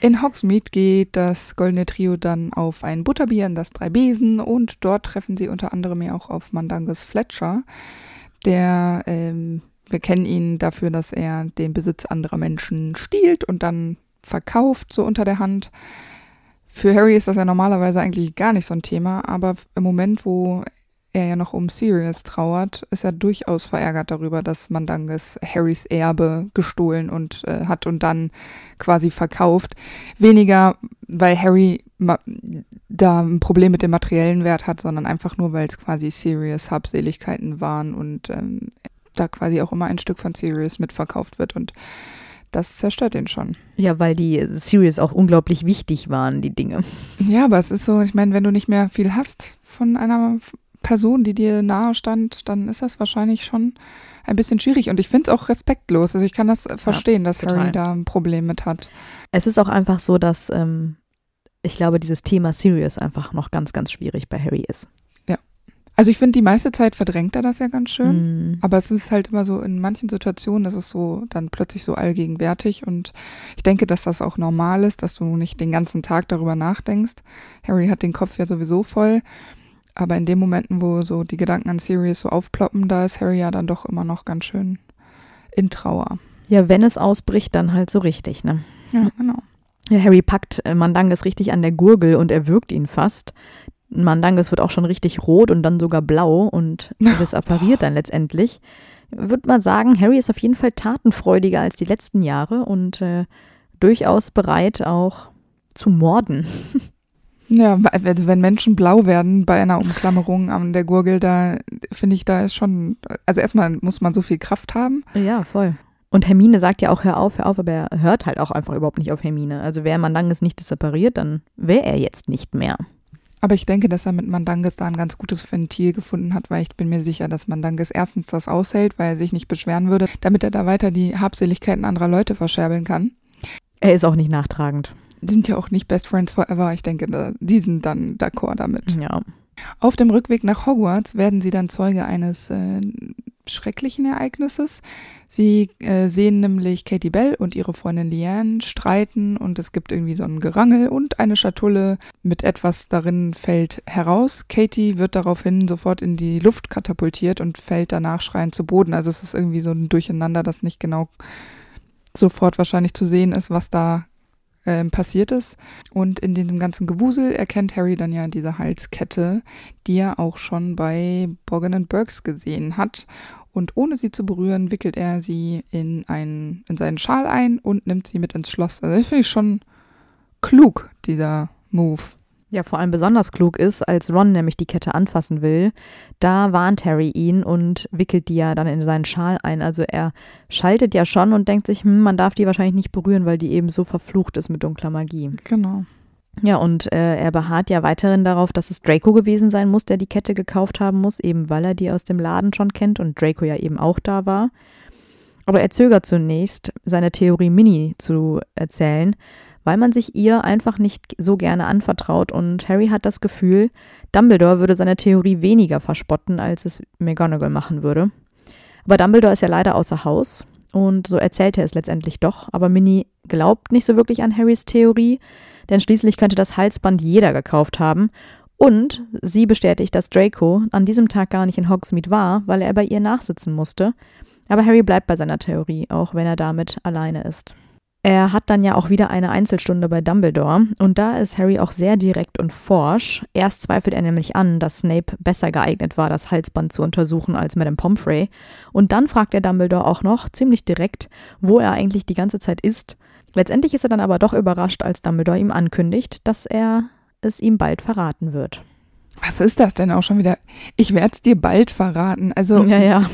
In Hogsmeade geht das goldene Trio dann auf ein Butterbier in das Drei Besen und dort treffen sie unter anderem ja auch auf Mandangus Fletcher, der, ähm, wir kennen ihn dafür, dass er den Besitz anderer Menschen stiehlt und dann verkauft, so unter der Hand. Für Harry ist das ja normalerweise eigentlich gar nicht so ein Thema, aber im Moment, wo er ja noch um Sirius trauert, ist er durchaus verärgert darüber, dass Mandangus Harrys Erbe gestohlen und äh, hat und dann quasi verkauft. Weniger, weil Harry da ein Problem mit dem materiellen Wert hat, sondern einfach nur, weil es quasi Sirius Habseligkeiten waren und ähm, da quasi auch immer ein Stück von Sirius mitverkauft wird und das zerstört ihn schon. Ja, weil die Series auch unglaublich wichtig waren, die Dinge. Ja, aber es ist so, ich meine, wenn du nicht mehr viel hast von einer Person, die dir nahe stand, dann ist das wahrscheinlich schon ein bisschen schwierig. Und ich finde es auch respektlos. Also ich kann das äh, verstehen, dass total. Harry da ein Problem mit hat. Es ist auch einfach so, dass ähm, ich glaube, dieses Thema Sirius einfach noch ganz, ganz schwierig bei Harry ist. Also ich finde, die meiste Zeit verdrängt er das ja ganz schön. Mm. Aber es ist halt immer so, in manchen Situationen ist es so dann plötzlich so allgegenwärtig und ich denke, dass das auch normal ist, dass du nicht den ganzen Tag darüber nachdenkst. Harry hat den Kopf ja sowieso voll, aber in den Momenten, wo so die Gedanken an Sirius so aufploppen, da ist Harry ja dann doch immer noch ganz schön in Trauer. Ja, wenn es ausbricht, dann halt so richtig, ne? Ja, genau. Harry packt äh, Mandanges richtig an der Gurgel und erwürgt ihn fast. Mandanges wird auch schon richtig rot und dann sogar blau und das appariert dann letztendlich. Würde man sagen, Harry ist auf jeden Fall tatenfreudiger als die letzten Jahre und äh, durchaus bereit auch zu morden. Ja, wenn Menschen blau werden bei einer Umklammerung an der Gurgel, da finde ich, da ist schon, also erstmal muss man so viel Kraft haben. Ja, voll. Und Hermine sagt ja auch, hör auf, hör auf, aber er hört halt auch einfach überhaupt nicht auf Hermine. Also wäre Mandanges nicht separiert, dann wäre er jetzt nicht mehr. Aber ich denke, dass er mit Mandanges da ein ganz gutes Ventil gefunden hat, weil ich bin mir sicher, dass Mandanges erstens das aushält, weil er sich nicht beschweren würde, damit er da weiter die Habseligkeiten anderer Leute verscherbeln kann. Er ist auch nicht nachtragend. Die sind ja auch nicht Best Friends Forever. Ich denke, die sind dann d'accord damit. Ja. Auf dem Rückweg nach Hogwarts werden sie dann Zeuge eines äh, schrecklichen Ereignisses. Sie äh, sehen nämlich Katie Bell und ihre Freundin Leanne streiten und es gibt irgendwie so ein Gerangel und eine Schatulle mit etwas darin fällt heraus. Katie wird daraufhin sofort in die Luft katapultiert und fällt danach schreiend zu Boden. Also es ist irgendwie so ein Durcheinander, das nicht genau sofort wahrscheinlich zu sehen ist, was da ähm, passiert ist. Und in dem ganzen Gewusel erkennt Harry dann ja diese Halskette, die er auch schon bei Borgen and Burks gesehen hat. Und ohne sie zu berühren, wickelt er sie in, einen, in seinen Schal ein und nimmt sie mit ins Schloss. Also das finde ich schon klug, dieser Move. Ja, vor allem besonders klug ist, als Ron nämlich die Kette anfassen will, da warnt Harry ihn und wickelt die ja dann in seinen Schal ein. Also er schaltet ja schon und denkt sich, hm, man darf die wahrscheinlich nicht berühren, weil die eben so verflucht ist mit dunkler Magie. Genau. Ja, und äh, er beharrt ja weiterhin darauf, dass es Draco gewesen sein muss, der die Kette gekauft haben muss, eben weil er die aus dem Laden schon kennt und Draco ja eben auch da war. Aber er zögert zunächst, seine Theorie Mini zu erzählen, weil man sich ihr einfach nicht so gerne anvertraut und Harry hat das Gefühl, Dumbledore würde seine Theorie weniger verspotten, als es McGonagall machen würde. Aber Dumbledore ist ja leider außer Haus und so erzählt er es letztendlich doch, aber Minnie glaubt nicht so wirklich an Harrys Theorie, denn schließlich könnte das Halsband jeder gekauft haben und sie bestätigt, dass Draco an diesem Tag gar nicht in Hogsmeade war, weil er bei ihr nachsitzen musste. Aber Harry bleibt bei seiner Theorie, auch wenn er damit alleine ist. Er hat dann ja auch wieder eine Einzelstunde bei Dumbledore und da ist Harry auch sehr direkt und forsch. Erst zweifelt er nämlich an, dass Snape besser geeignet war, das Halsband zu untersuchen als Madame Pomfrey. Und dann fragt er Dumbledore auch noch ziemlich direkt, wo er eigentlich die ganze Zeit ist. Letztendlich ist er dann aber doch überrascht, als Dumbledore ihm ankündigt, dass er es ihm bald verraten wird. Was ist das denn auch schon wieder? Ich werde es dir bald verraten. Also. Ja, ja.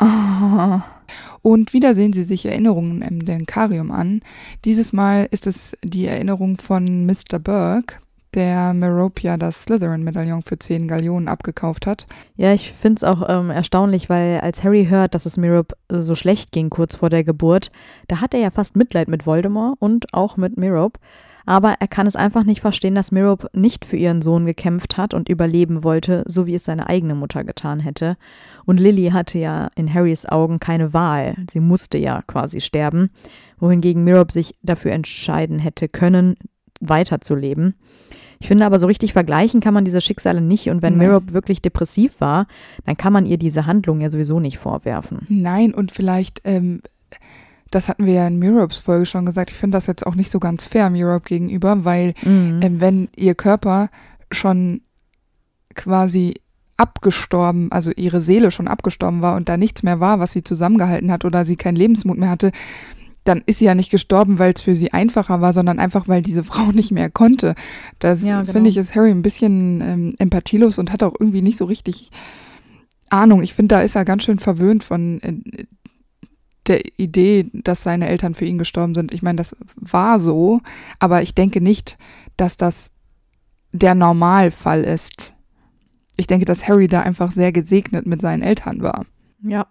oh. Und wieder sehen sie sich Erinnerungen im Denkarium an. Dieses Mal ist es die Erinnerung von Mr. Burke, der Meropia das Slytherin-Medaillon für 10 Gallionen abgekauft hat. Ja, ich finde es auch ähm, erstaunlich, weil als Harry hört, dass es Merop so schlecht ging kurz vor der Geburt, da hat er ja fast Mitleid mit Voldemort und auch mit Merop. Aber er kann es einfach nicht verstehen, dass Merop nicht für ihren Sohn gekämpft hat und überleben wollte, so wie es seine eigene Mutter getan hätte. Und Lily hatte ja in Harrys Augen keine Wahl. Sie musste ja quasi sterben, wohingegen Merop sich dafür entscheiden hätte können, weiterzuleben. Ich finde aber, so richtig vergleichen kann man diese Schicksale nicht. Und wenn Nein. Merop wirklich depressiv war, dann kann man ihr diese Handlung ja sowieso nicht vorwerfen. Nein, und vielleicht, ähm, das hatten wir ja in Mirops Folge schon gesagt, ich finde das jetzt auch nicht so ganz fair Mirop gegenüber, weil Mhm. ähm, wenn ihr Körper schon quasi abgestorben, also ihre Seele schon abgestorben war und da nichts mehr war, was sie zusammengehalten hat oder sie keinen Lebensmut mehr hatte, dann ist sie ja nicht gestorben, weil es für sie einfacher war, sondern einfach, weil diese Frau nicht mehr konnte. Das Ja, genau. finde ich, ist Harry ein bisschen ähm, empathielos und hat auch irgendwie nicht so richtig Ahnung. Ich finde, da ist er ganz schön verwöhnt von äh, der Idee, dass seine Eltern für ihn gestorben sind. Ich meine, das war so, aber ich denke nicht, dass das der Normalfall ist. Ich denke, dass Harry da einfach sehr gesegnet mit seinen Eltern war. Ja.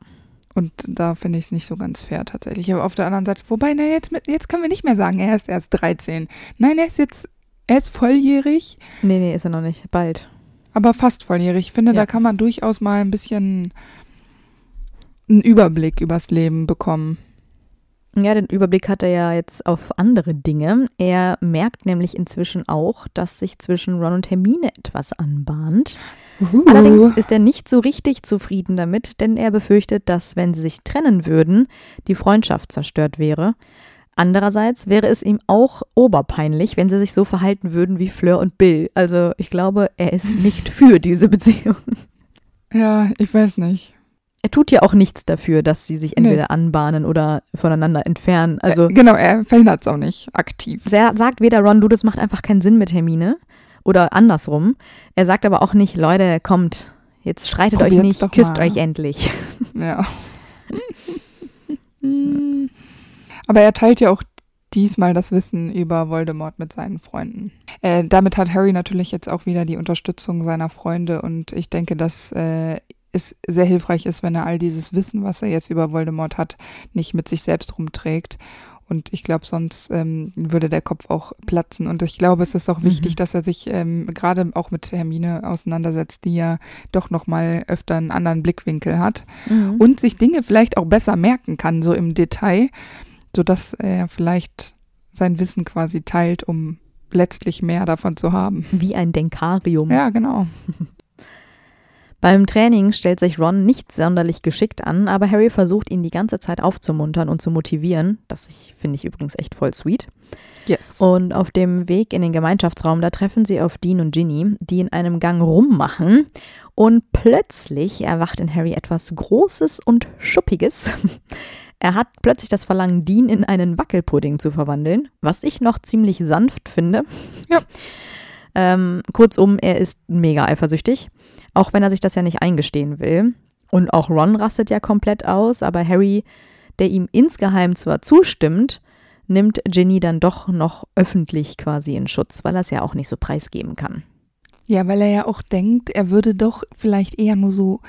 Und da finde ich es nicht so ganz fair tatsächlich. Aber auf der anderen Seite, wobei, na, jetzt, mit, jetzt können wir nicht mehr sagen, er ist erst 13. Nein, er ist jetzt, er ist volljährig, Nee, nee, ist er noch nicht. Bald. aber fast volljährig. Ich finde, Ja. da kann man durchaus mal ein bisschen einen Überblick übers Leben bekommen. Ja, den Überblick hat er ja jetzt auf andere Dinge. Er merkt nämlich inzwischen auch, dass sich zwischen Ron und Hermine etwas anbahnt. Allerdings ist er nicht so richtig zufrieden damit, denn er befürchtet, dass, wenn sie sich trennen würden, die Freundschaft zerstört wäre. Andererseits wäre es ihm auch oberpeinlich, wenn sie sich so verhalten würden wie Fleur und Bill. Also ich glaube, er ist nicht für diese Beziehung. Ja, ich weiß nicht. Er tut ja auch nichts dafür, dass sie sich entweder anbahnen oder voneinander entfernen. Also äh, genau, er verhindert es auch nicht aktiv. Er sagt weder Ron, du, das macht einfach keinen Sinn mit Hermine. Oder andersrum. Er sagt aber auch nicht, Leute, kommt, jetzt streitet Probiert's euch nicht, küsst mal. euch endlich. Ja. Aber er teilt ja auch diesmal das Wissen über Voldemort mit seinen Freunden. Äh, damit hat Harry natürlich jetzt auch wieder die Unterstützung seiner Freunde und ich denke, dass äh, es sehr hilfreich ist, wenn er all dieses Wissen, was er jetzt über Voldemort hat, nicht mit sich selbst rumträgt. Und ich glaube, sonst ähm, würde der Kopf auch platzen. Und ich glaube, es ist auch wichtig, Mhm. dass er sich ähm, gerade auch mit Hermine auseinandersetzt, die ja doch noch mal öfter einen anderen Blickwinkel hat Mhm. und sich Dinge vielleicht auch besser merken kann, so im Detail, sodass er vielleicht sein Wissen quasi teilt, um letztlich mehr davon zu haben. Wie ein Denkarium. Ja, genau. Beim Training stellt sich Ron nicht sonderlich geschickt an, aber Harry versucht ihn die ganze Zeit aufzumuntern und zu motivieren. Das finde ich übrigens echt voll sweet. Yes. Und auf dem Weg in den Gemeinschaftsraum, da treffen sie auf Dean und Ginny, die in einem Gang rummachen. Und plötzlich erwacht in Harry etwas Großes und Schuppiges. Er hat plötzlich das Verlangen, Dean in einen Wackelpudding zu verwandeln, was ich noch ziemlich sanft finde. Ja. Ähm, kurzum, er ist mega eifersüchtig, auch wenn er sich das ja nicht eingestehen will. Und auch Ron rastet ja komplett aus, aber Harry, der ihm insgeheim zwar zustimmt, nimmt Ginny dann doch noch öffentlich quasi in Schutz, weil er es ja auch nicht so preisgeben kann. Ja, weil er ja auch denkt, er würde doch vielleicht eher nur so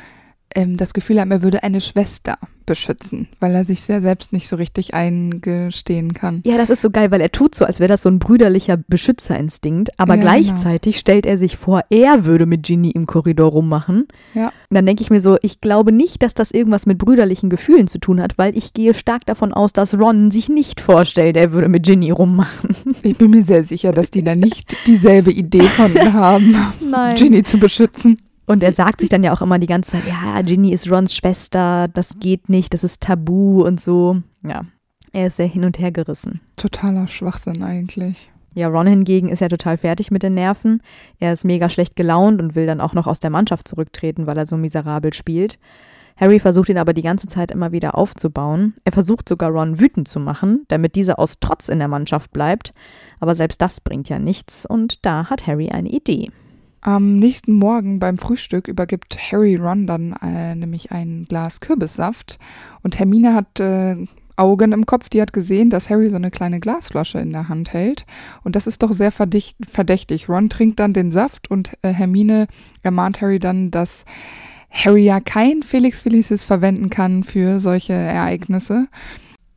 ähm, das Gefühl haben, er würde eine Schwester beschützen, weil er sich sehr selbst nicht so richtig eingestehen kann. Ja, das ist so geil, weil er tut so, als wäre das so ein brüderlicher Beschützerinstinkt, aber Ja, gleichzeitig stellt er sich vor, er würde mit Ginny im Korridor rummachen. Ja. Und dann denke ich mir so, ich glaube nicht, dass das irgendwas mit brüderlichen Gefühlen zu tun hat, weil ich gehe stark davon aus, dass Ron sich nicht vorstellt, er würde mit Ginny rummachen. Ich bin mir sehr sicher, dass die da nicht dieselbe Idee von haben, Nein. Ginny zu beschützen. Und er sagt sich dann ja auch immer die ganze Zeit, ja, Ginny ist Rons Schwester, das geht nicht, das ist tabu und so. Ja, er ist sehr hin und her gerissen. Totaler Schwachsinn eigentlich. Ja, Ron hingegen ist ja total fertig mit den Nerven. Er ist mega schlecht gelaunt und will dann auch noch aus der Mannschaft zurücktreten, weil er so miserabel spielt. Harry versucht ihn aber die ganze Zeit immer wieder aufzubauen. Er versucht sogar Ron wütend zu machen, damit dieser aus Trotz in der Mannschaft bleibt. Aber selbst das bringt ja nichts und da hat Harry eine Idee. Am nächsten Morgen beim Frühstück übergibt Harry Ron dann äh, nämlich ein Glas Kürbissaft und Hermine hat äh, Augen im Kopf, die hat gesehen, dass Harry so eine kleine Glasflasche in der Hand hält und das ist doch sehr verdächtig. Ron trinkt dann den Saft und äh, Hermine ermahnt Harry dann, dass Harry ja kein Felix Felicis verwenden kann für solche Ereignisse.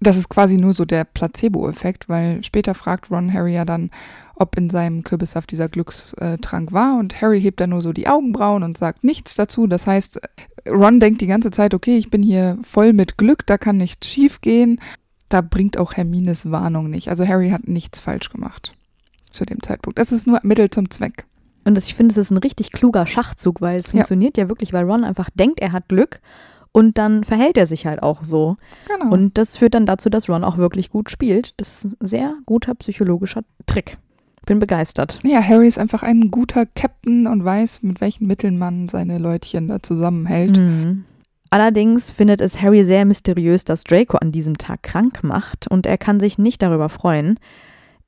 Das ist quasi nur so der Placebo-Effekt, weil später fragt Ron Harry ja dann, ob in seinem Kürbissaft dieser Glückstrank war und Harry hebt dann nur so die Augenbrauen und sagt nichts dazu. Das heißt, Ron denkt die ganze Zeit, okay, ich bin hier voll mit Glück, da kann nichts schief gehen. Da bringt auch Hermines Warnung nicht. Also Harry hat nichts falsch gemacht zu dem Zeitpunkt. Es ist nur Mittel zum Zweck. Und das, ich finde, es ist ein richtig kluger Schachzug, weil es Ja. funktioniert ja wirklich, weil Ron einfach denkt, er hat Glück und dann verhält er sich halt auch so. Genau. Und das führt dann dazu, dass Ron auch wirklich gut spielt. Das ist ein sehr guter psychologischer Trick. Bin begeistert. ja, Harry ist einfach ein guter Captain und weiß, mit welchen Mitteln man seine Leutchen da zusammenhält. Mhm. Allerdings findet es Harry sehr mysteriös, dass Draco an diesem Tag krank macht und er kann sich nicht darüber freuen.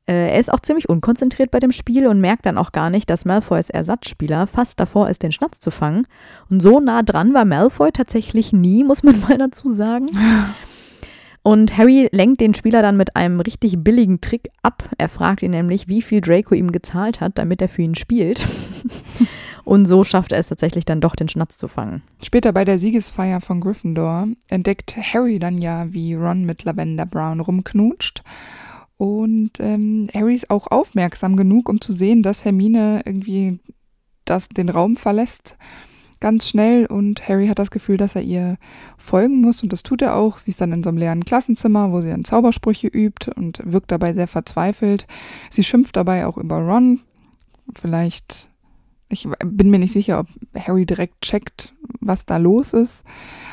Äh, Er ist auch ziemlich unkonzentriert bei dem Spiel und merkt dann auch gar nicht, dass Malfoys Ersatzspieler fast davor ist, den Schnatz zu fangen. Und so nah dran war Malfoy tatsächlich nie, muss man mal dazu sagen. Und Harry lenkt den Spieler dann mit einem richtig billigen Trick ab. Er fragt ihn nämlich, wie viel Draco ihm gezahlt hat, damit er für ihn spielt. Und so schafft er es tatsächlich dann doch, den Schnatz zu fangen. Später bei der Siegesfeier von Gryffindor entdeckt Harry dann ja, wie Ron mit Lavender Brown rumknutscht. Und ähm, Harry ist auch aufmerksam genug, um zu sehen, dass Hermine irgendwie das, den Raum verlässt. Ganz schnell und Harry hat das Gefühl, dass er ihr folgen muss und das tut er auch. Sie ist dann in so einem leeren Klassenzimmer, wo sie dann Zaubersprüche übt und wirkt dabei sehr verzweifelt. Sie schimpft dabei auch über Ron. Vielleicht, ich bin mir nicht sicher, ob Harry direkt checkt, was da los ist.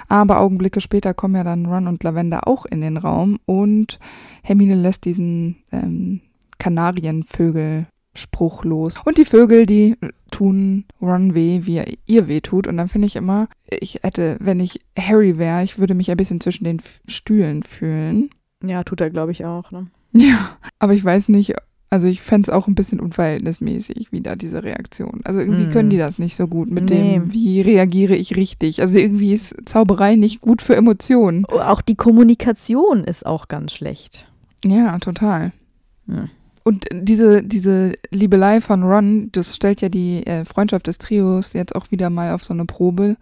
Aber Augenblicke später kommen ja dann Ron und Lavender auch in den Raum und Hermine lässt diesen ähm, Kanarienvögel-Spruch los. Und die Vögel, die tun Ron weh, wie er ihr weh tut. Und dann finde ich immer, ich hätte, wenn ich Harry wäre, ich würde mich ein bisschen zwischen den Stühlen fühlen. Ja, tut er, glaube ich, auch. Ne? Ja, aber ich weiß nicht, Also ich fände es auch ein bisschen unverhältnismäßig, wieder diese Reaktion. Also irgendwie Mm. können die das nicht so gut mit Nee. dem, wie reagiere ich richtig. Also irgendwie ist Zauberei nicht gut für Emotionen. Auch die Kommunikation ist auch ganz schlecht. Ja, total. Hm. Und diese, diese Liebelei von Ron, das stellt ja die äh, Freundschaft des Trios jetzt auch wieder mal auf so eine Probe,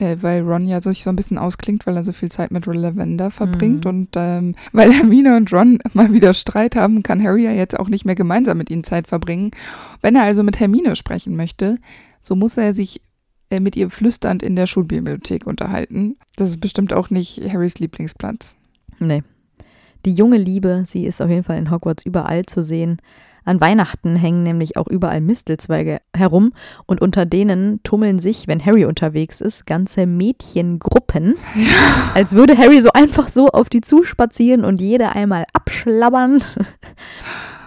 äh, weil Ron ja sich so ein bisschen ausklingt, weil er so viel Zeit mit Lavender verbringt. Mhm. Und ähm, weil Hermine und Ron mal wieder Streit haben, kann Harry ja jetzt auch nicht mehr gemeinsam mit ihnen Zeit verbringen. Wenn er also mit Hermine sprechen möchte, so muss er sich äh, mit ihr flüsternd in der Schulbibliothek unterhalten. Das ist bestimmt auch nicht Harrys Lieblingsplatz. Nee. Die junge Liebe, sie ist auf jeden Fall in Hogwarts überall zu sehen. An Weihnachten hängen nämlich auch überall Mistelzweige herum und unter denen tummeln sich, wenn Harry unterwegs ist, ganze Mädchengruppen. Als würde Harry so einfach so auf die zuspazieren und jede einmal abschlabbern.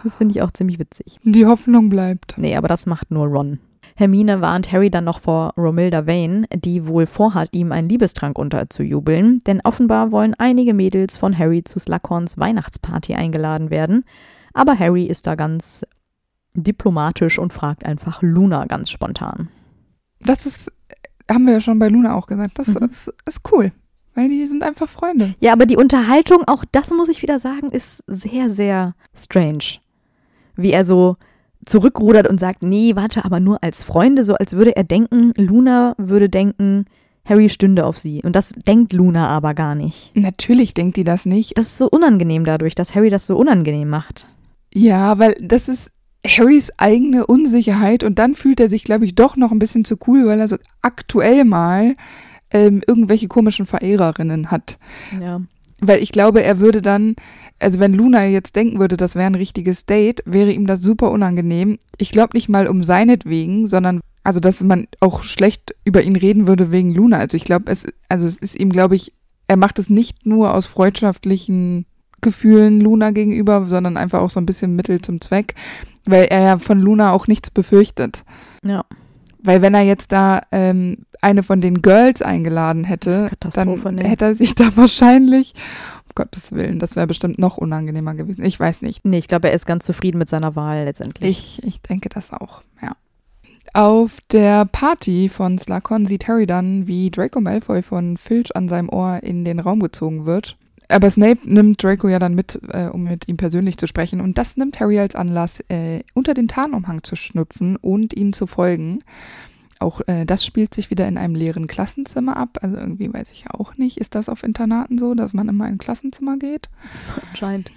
Das finde ich auch ziemlich witzig. Die Hoffnung bleibt. Nee, aber das macht nur Ron. Hermine warnt Harry dann noch vor Romilda Vane, die wohl vorhat, ihm einen Liebestrank unterzujubeln, denn offenbar wollen einige Mädels von Harry zu Slughorns Weihnachtsparty eingeladen werden. Aber Harry ist da ganz diplomatisch und fragt einfach Luna ganz spontan. Das ist, haben wir ja schon bei Luna auch gesagt, das Mhm. ist, ist cool. Weil die sind einfach Freunde. Ja, aber die Unterhaltung, auch das muss ich wieder sagen, ist sehr, sehr strange. Wie er so zurückrudert und sagt, nee, warte, aber nur als Freunde, so als würde er denken, Luna würde denken, Harry stünde auf sie. Und das denkt Luna aber gar nicht. Natürlich denkt die das nicht. Das ist so unangenehm dadurch, dass Harry das so unangenehm macht. Ja, weil das ist Harrys eigene Unsicherheit und dann fühlt er sich, glaube ich, doch noch ein bisschen zu cool, weil er so aktuell mal ähm, irgendwelche komischen Verehrerinnen hat. Ja. Weil ich glaube, er würde dann, also wenn Luna jetzt denken würde, das wäre ein richtiges Date, wäre ihm das super unangenehm. Ich glaube nicht mal um seinetwegen, sondern also dass man auch schlecht über ihn reden würde wegen Luna. Also ich glaube, es, also es ist ihm, glaube ich, er macht es nicht nur aus freundschaftlichen Gefühlen Luna gegenüber, sondern einfach auch so ein bisschen Mittel zum Zweck, weil er ja von Luna auch nichts befürchtet. Ja. Weil wenn er jetzt da ähm, eine von den Girls eingeladen hätte, dann nee. hätte er sich da wahrscheinlich, um Gottes Willen, das wäre bestimmt noch unangenehmer gewesen. Ich weiß nicht. Nee, ich glaube, er ist ganz zufrieden mit seiner Wahl letztendlich. Ich, ich denke das auch, ja. Auf der Party von Slughorn sieht Harry dann, wie Draco Malfoy von Filch an seinem Ohr in den Raum gezogen wird. Aber Snape nimmt Draco ja dann mit, äh, um mit ihm persönlich zu sprechen. Und das nimmt Harry als Anlass, äh, unter den Tarnumhang zu schnüpfen und ihnen zu folgen. Auch äh, das spielt sich wieder in einem leeren Klassenzimmer ab. Also irgendwie weiß ich auch nicht. Ist das auf Internaten so, dass man immer in ein Klassenzimmer geht? Anscheinend.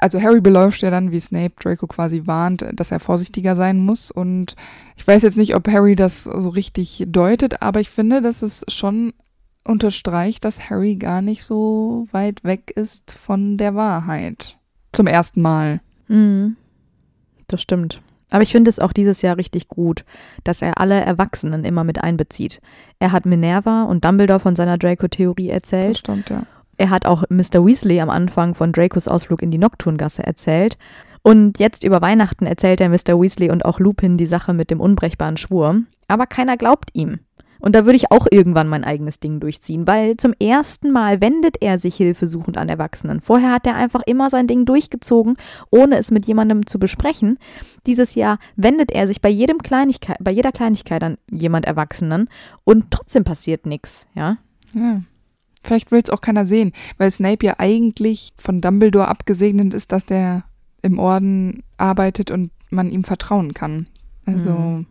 also Harry belauscht ja dann, wie Snape Draco quasi warnt, dass er vorsichtiger sein muss. Und ich weiß jetzt nicht, ob Harry das so richtig deutet, aber ich finde, dass es schon unterstreicht, dass Harry gar nicht so weit weg ist von der Wahrheit. Zum ersten Mal. Mhm. Das stimmt. Aber ich finde es auch dieses Jahr richtig gut, dass er alle Erwachsenen immer mit einbezieht. Er hat Minerva und Dumbledore von seiner Draco-Theorie Das erzählt. stimmt, ja. Er hat auch Mr. Weasley am Anfang von Dracos Ausflug in die Nocturngasse erzählt. Und jetzt über Weihnachten erzählt er Mr. Weasley und auch Lupin die Sache mit dem unbrechbaren Schwur. Aber keiner glaubt ihm. Und da würde ich auch irgendwann mein eigenes Ding durchziehen, weil zum ersten Mal wendet er sich hilfesuchend an Erwachsenen. Vorher hat er einfach immer sein Ding durchgezogen, ohne es mit jemandem zu besprechen. Dieses Jahr wendet er sich bei jedem Kleinigkeit, bei jeder Kleinigkeit an jemand Erwachsenen und trotzdem passiert nichts, ja? ja. Vielleicht will es auch keiner sehen, weil Snape ja eigentlich von Dumbledore abgesegnet ist, dass der im Orden arbeitet und man ihm vertrauen kann. Also, Mhm.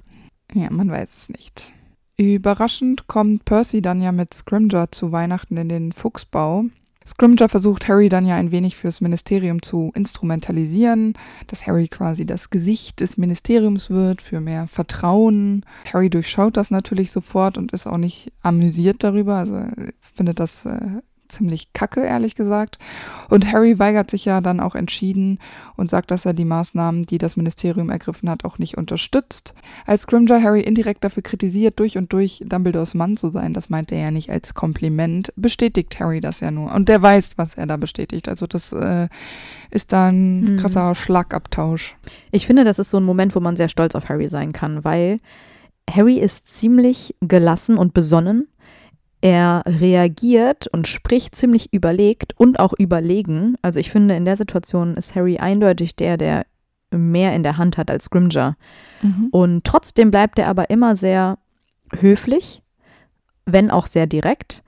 ja, man weiß es nicht. Überraschend kommt Percy dann ja mit Scrimger zu Weihnachten in den Fuchsbau. Scrimger versucht Harry dann ja ein wenig fürs Ministerium zu instrumentalisieren, dass Harry quasi das Gesicht des Ministeriums wird für mehr Vertrauen. Harry durchschaut das natürlich sofort und ist auch nicht amüsiert darüber, also findet das äh, ziemlich kacke, ehrlich gesagt. Und Harry weigert sich ja dann auch entschieden und sagt, dass er die Maßnahmen, die das Ministerium ergriffen hat, auch nicht unterstützt. Als Scrimger Harry indirekt dafür kritisiert, durch und durch Dumbledores Mann zu sein, das meint er ja nicht als Kompliment, bestätigt Harry das ja nur. Und der weiß, was er da bestätigt. Also das äh, ist da ein Hm. krasser Schlagabtausch. Ich finde, das ist so ein Moment, wo man sehr stolz auf Harry sein kann, weil Harry ist ziemlich gelassen und besonnen. Er reagiert und spricht ziemlich überlegt und auch überlegen. Also ich finde, in der Situation ist Harry eindeutig der, der mehr in der Hand hat als Scrimger. Mhm. Und trotzdem bleibt er aber immer sehr höflich, wenn auch sehr direkt.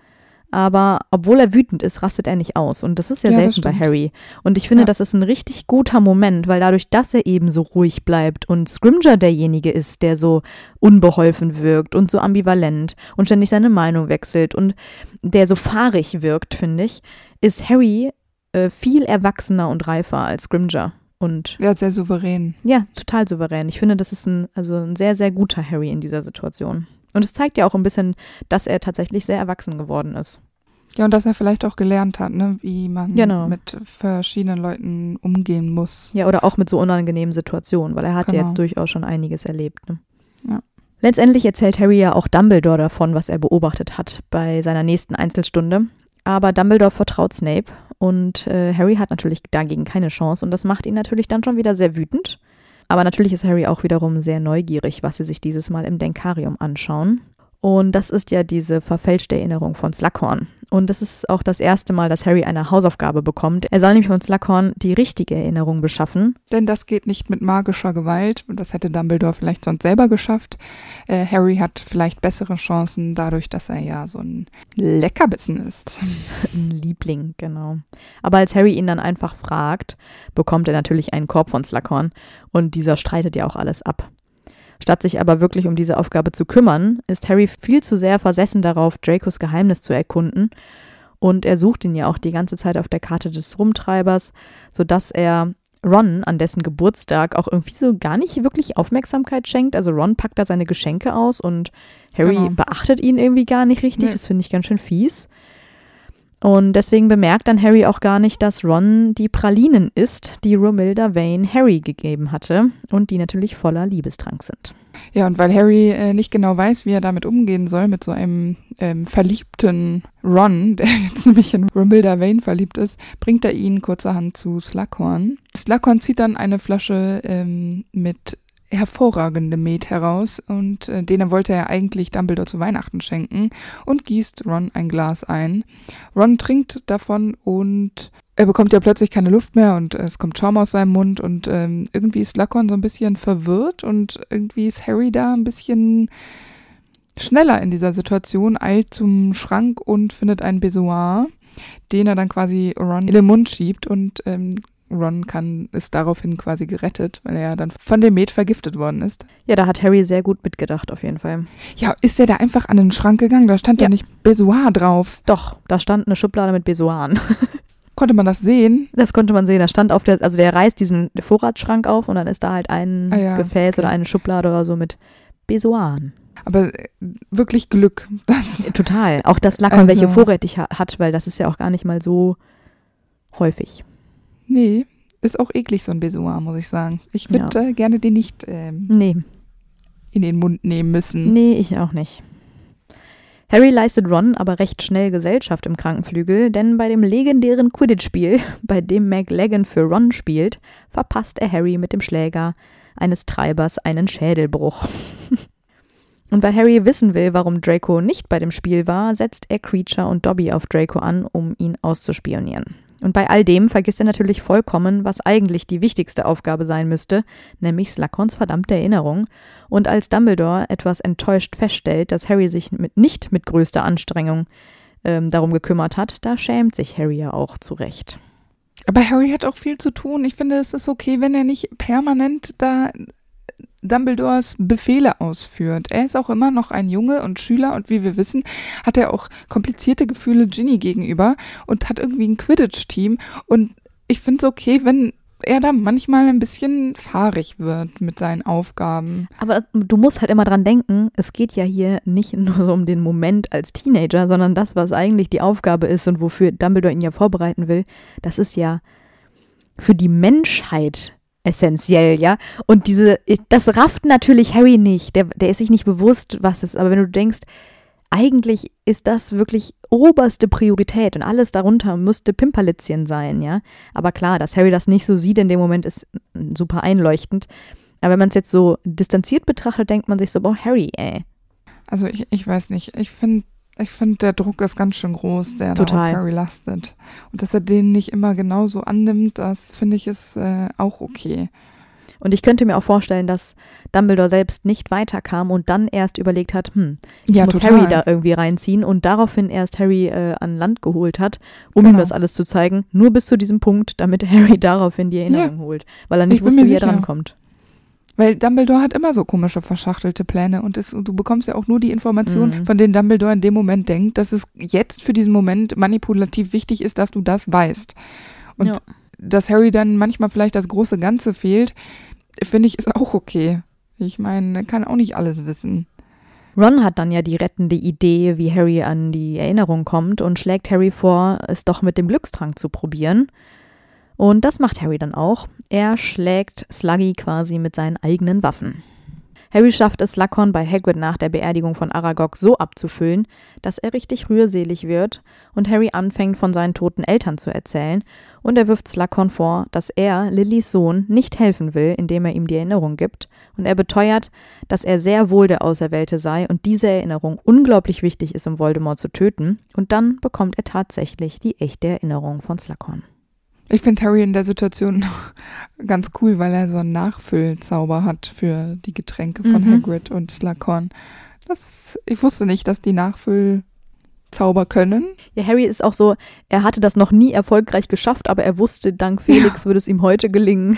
Aber obwohl er wütend ist, rastet er nicht aus. Und das ist ja, Ja, selten bei. Harry. Und ich finde, Ja. das ist ein richtig guter Moment, weil dadurch, dass er eben so ruhig bleibt und Scrimger derjenige ist, der so unbeholfen wirkt und so ambivalent und ständig seine Meinung wechselt und der so fahrig wirkt, finde ich, ist Harry äh, viel erwachsener und reifer als Scrimger. Und Ja, sehr souverän. ja, total souverän. Ich finde, das ist ein, also ein sehr, sehr guter Harry in dieser Situation. Und es zeigt ja auch ein bisschen, dass er tatsächlich sehr erwachsen geworden ist. Ja, und dass er vielleicht auch gelernt hat, ne, wie man Genau. mit verschiedenen Leuten umgehen muss. Ja, oder auch mit so unangenehmen Situationen, weil er hat ja Genau. jetzt durchaus schon einiges erlebt. Ne? Ja. Letztendlich erzählt Harry ja auch Dumbledore davon, was er beobachtet hat bei seiner nächsten Einzelstunde. Aber Dumbledore vertraut Snape und äh, Harry hat natürlich dagegen keine Chance und das macht ihn natürlich dann schon wieder sehr wütend. Aber natürlich ist Harry auch wiederum sehr neugierig, was sie sich dieses Mal im Denkarium anschauen. Und das ist ja diese verfälschte Erinnerung von Slughorn. Und das ist auch das erste Mal, dass Harry eine Hausaufgabe bekommt. Er soll nämlich von Slughorn die richtige Erinnerung beschaffen. Denn das geht nicht mit magischer Gewalt. Und Das hätte Dumbledore vielleicht sonst selber geschafft. Äh, Harry hat vielleicht bessere Chancen dadurch, dass er ja so ein Leckerbissen ist. Ein Liebling, genau. Aber als Harry ihn dann einfach fragt, bekommt er natürlich einen Korb von Slughorn und dieser streitet ja auch alles ab. Statt sich aber wirklich um diese Aufgabe zu kümmern, ist Harry viel zu sehr versessen darauf, Dracos Geheimnis zu erkunden. Und er sucht ihn ja auch die ganze Zeit auf der Karte des Rumtreibers, sodass er Ron an dessen Geburtstag auch irgendwie so gar nicht wirklich Aufmerksamkeit schenkt. Also Ron packt da seine Geschenke aus und Harry Genau. beachtet ihn irgendwie gar nicht richtig. Nee. Das finde ich ganz schön fies. Und deswegen bemerkt dann Harry auch gar nicht, dass Ron die Pralinen isst, die Romilda Vane Harry gegeben hatte und die natürlich voller Liebestrank sind. Ja, und weil Harry äh, nicht genau weiß, wie er damit umgehen soll, mit so einem ähm, verliebten Ron, der jetzt nämlich in Romilda Vane verliebt ist, bringt er ihn kurzerhand zu Slughorn. Slughorn zieht dann eine Flasche ähm, mit hervorragendem Met heraus und äh, den wollte er eigentlich Dumbledore zu Weihnachten schenken und gießt Ron ein Glas ein. Ron trinkt davon und er bekommt ja plötzlich keine Luft mehr und es kommt Schaum aus seinem Mund und ähm, irgendwie ist Slughorn so ein bisschen verwirrt und irgendwie ist Harry da ein bisschen schneller in dieser Situation, eilt zum Schrank und findet einen Besoir, den er dann quasi Ron in den Mund schiebt und ähm, Ron kann, ist daraufhin quasi gerettet, weil er ja dann von dem Met vergiftet worden ist. Ja, da hat Harry sehr gut mitgedacht, auf jeden Fall. Ja, ist er da einfach an den Schrank gegangen? Da stand ja, Ja. nicht Besoir drauf. Doch, da stand eine Schublade mit Besoaren. Konnte man das sehen? Das konnte man sehen. Da stand auf der, also der reißt diesen Vorratsschrank auf und dann ist da halt ein Ah ja, Gefäß okay. oder eine Schublade oder so mit Besoaren. Aber äh, wirklich Glück. Das, Total. Auch dass Lackern Also- welche vorrätig ha hat, weil das ist ja auch gar nicht mal so häufig. Nee, ist auch eklig, so ein Besoir, muss ich sagen. Ich würde äh, gerne den nicht ähm, Nee, in den Mund nehmen müssen. nee, ich auch nicht. Harry leistet Ron aber recht schnell Gesellschaft im Krankenflügel, denn bei dem legendären Quidditch-Spiel, bei dem McLagan für Ron spielt, verpasst er Harry mit dem Schläger eines Treibers einen Schädelbruch. Und weil Harry wissen will, warum Draco nicht bei dem Spiel war, setzt er Creature und Dobby auf Draco an, um ihn auszuspionieren. Und bei all dem vergisst er natürlich vollkommen, was eigentlich die wichtigste Aufgabe sein müsste, nämlich Slughorns verdammte Erinnerung. Und als Dumbledore etwas enttäuscht feststellt, dass Harry sich mit, nicht mit größter Anstrengung ähm, darum gekümmert hat, da schämt sich Harry ja auch zurecht. Aber Harry hat auch viel zu tun. Ich finde, es ist okay, wenn er nicht permanent da Dumbledores Befehle ausführt. Er ist auch immer noch ein Junge und Schüler und wie wir wissen, hat er auch komplizierte Gefühle Ginny gegenüber und hat irgendwie ein Quidditch-Team. Und ich finde es okay, wenn er da manchmal ein bisschen fahrig wird mit seinen Aufgaben. Aber du musst halt immer dran denken, es geht ja hier nicht nur so um den Moment als Teenager, sondern das, was eigentlich die Aufgabe ist und wofür Dumbledore ihn ja vorbereiten will, das ist ja für die Menschheit essentiell, ja. Und diese, das rafft natürlich Harry nicht. Der, der ist sich nicht bewusst, was es ist. Aber wenn du denkst, eigentlich ist das wirklich oberste Priorität und alles darunter müsste Pimperlitzchen sein, ja. Aber klar, dass Harry das nicht so sieht in dem Moment, ist super einleuchtend. Aber wenn man es jetzt so distanziert betrachtet, denkt man sich so, boah, Harry, ey. Also ich, ich weiß nicht. Ich finde, Ich finde, der Druck ist ganz schön groß, der Total. da auf Harry lastet. Und dass er den nicht immer genauso annimmt, das finde ich ist äh, auch okay. Und ich könnte mir auch vorstellen, dass Dumbledore selbst nicht weiterkam und dann erst überlegt hat, hm, ich Ja, muss total. Harry da irgendwie reinziehen und daraufhin erst Harry äh, an Land geholt hat, um ihm Genau. das alles zu zeigen, nur bis zu diesem Punkt, damit Harry daraufhin die Erinnerung holt, weil er nicht wusste, wie er sicher. drankommt. Weil Dumbledore hat immer so komische, verschachtelte Pläne und, es, du bekommst ja auch nur die Informationen, Mhm. von denen Dumbledore in dem Moment denkt, dass es jetzt für diesen Moment manipulativ wichtig ist, dass du das weißt. Und Ja. dass Harry dann manchmal vielleicht das große Ganze fehlt, finde ich, ist auch okay. Ich meine, er kann auch nicht alles wissen. Ron hat dann ja die rettende Idee, wie Harry an die Erinnerung kommt und schlägt Harry vor, es doch mit dem Glückstrank zu probieren. Und das macht Harry dann auch. Er schlägt Sluggy quasi mit seinen eigenen Waffen. Harry schafft es, Slughorn bei Hagrid nach der Beerdigung von Aragog so abzufüllen, dass er richtig rührselig wird und Harry anfängt, von seinen toten Eltern zu erzählen und er wirft Slughorn vor, dass er, Lillys Sohn, nicht helfen will, indem er ihm die Erinnerung gibt und er beteuert, dass er sehr wohl der Auserwählte sei und diese Erinnerung unglaublich wichtig ist, um Voldemort zu töten und dann bekommt er tatsächlich die echte Erinnerung von Slughorn. Ich finde Harry in der Situation ganz cool, weil er so einen Nachfüllzauber hat für die Getränke von Mhm. Hagrid und Slughorn. Das, ich wusste nicht, dass die Nachfüllzauber können. Ja, Harry ist auch so, er hatte das noch nie erfolgreich geschafft, aber er wusste, dank Felix würde es ihm heute gelingen.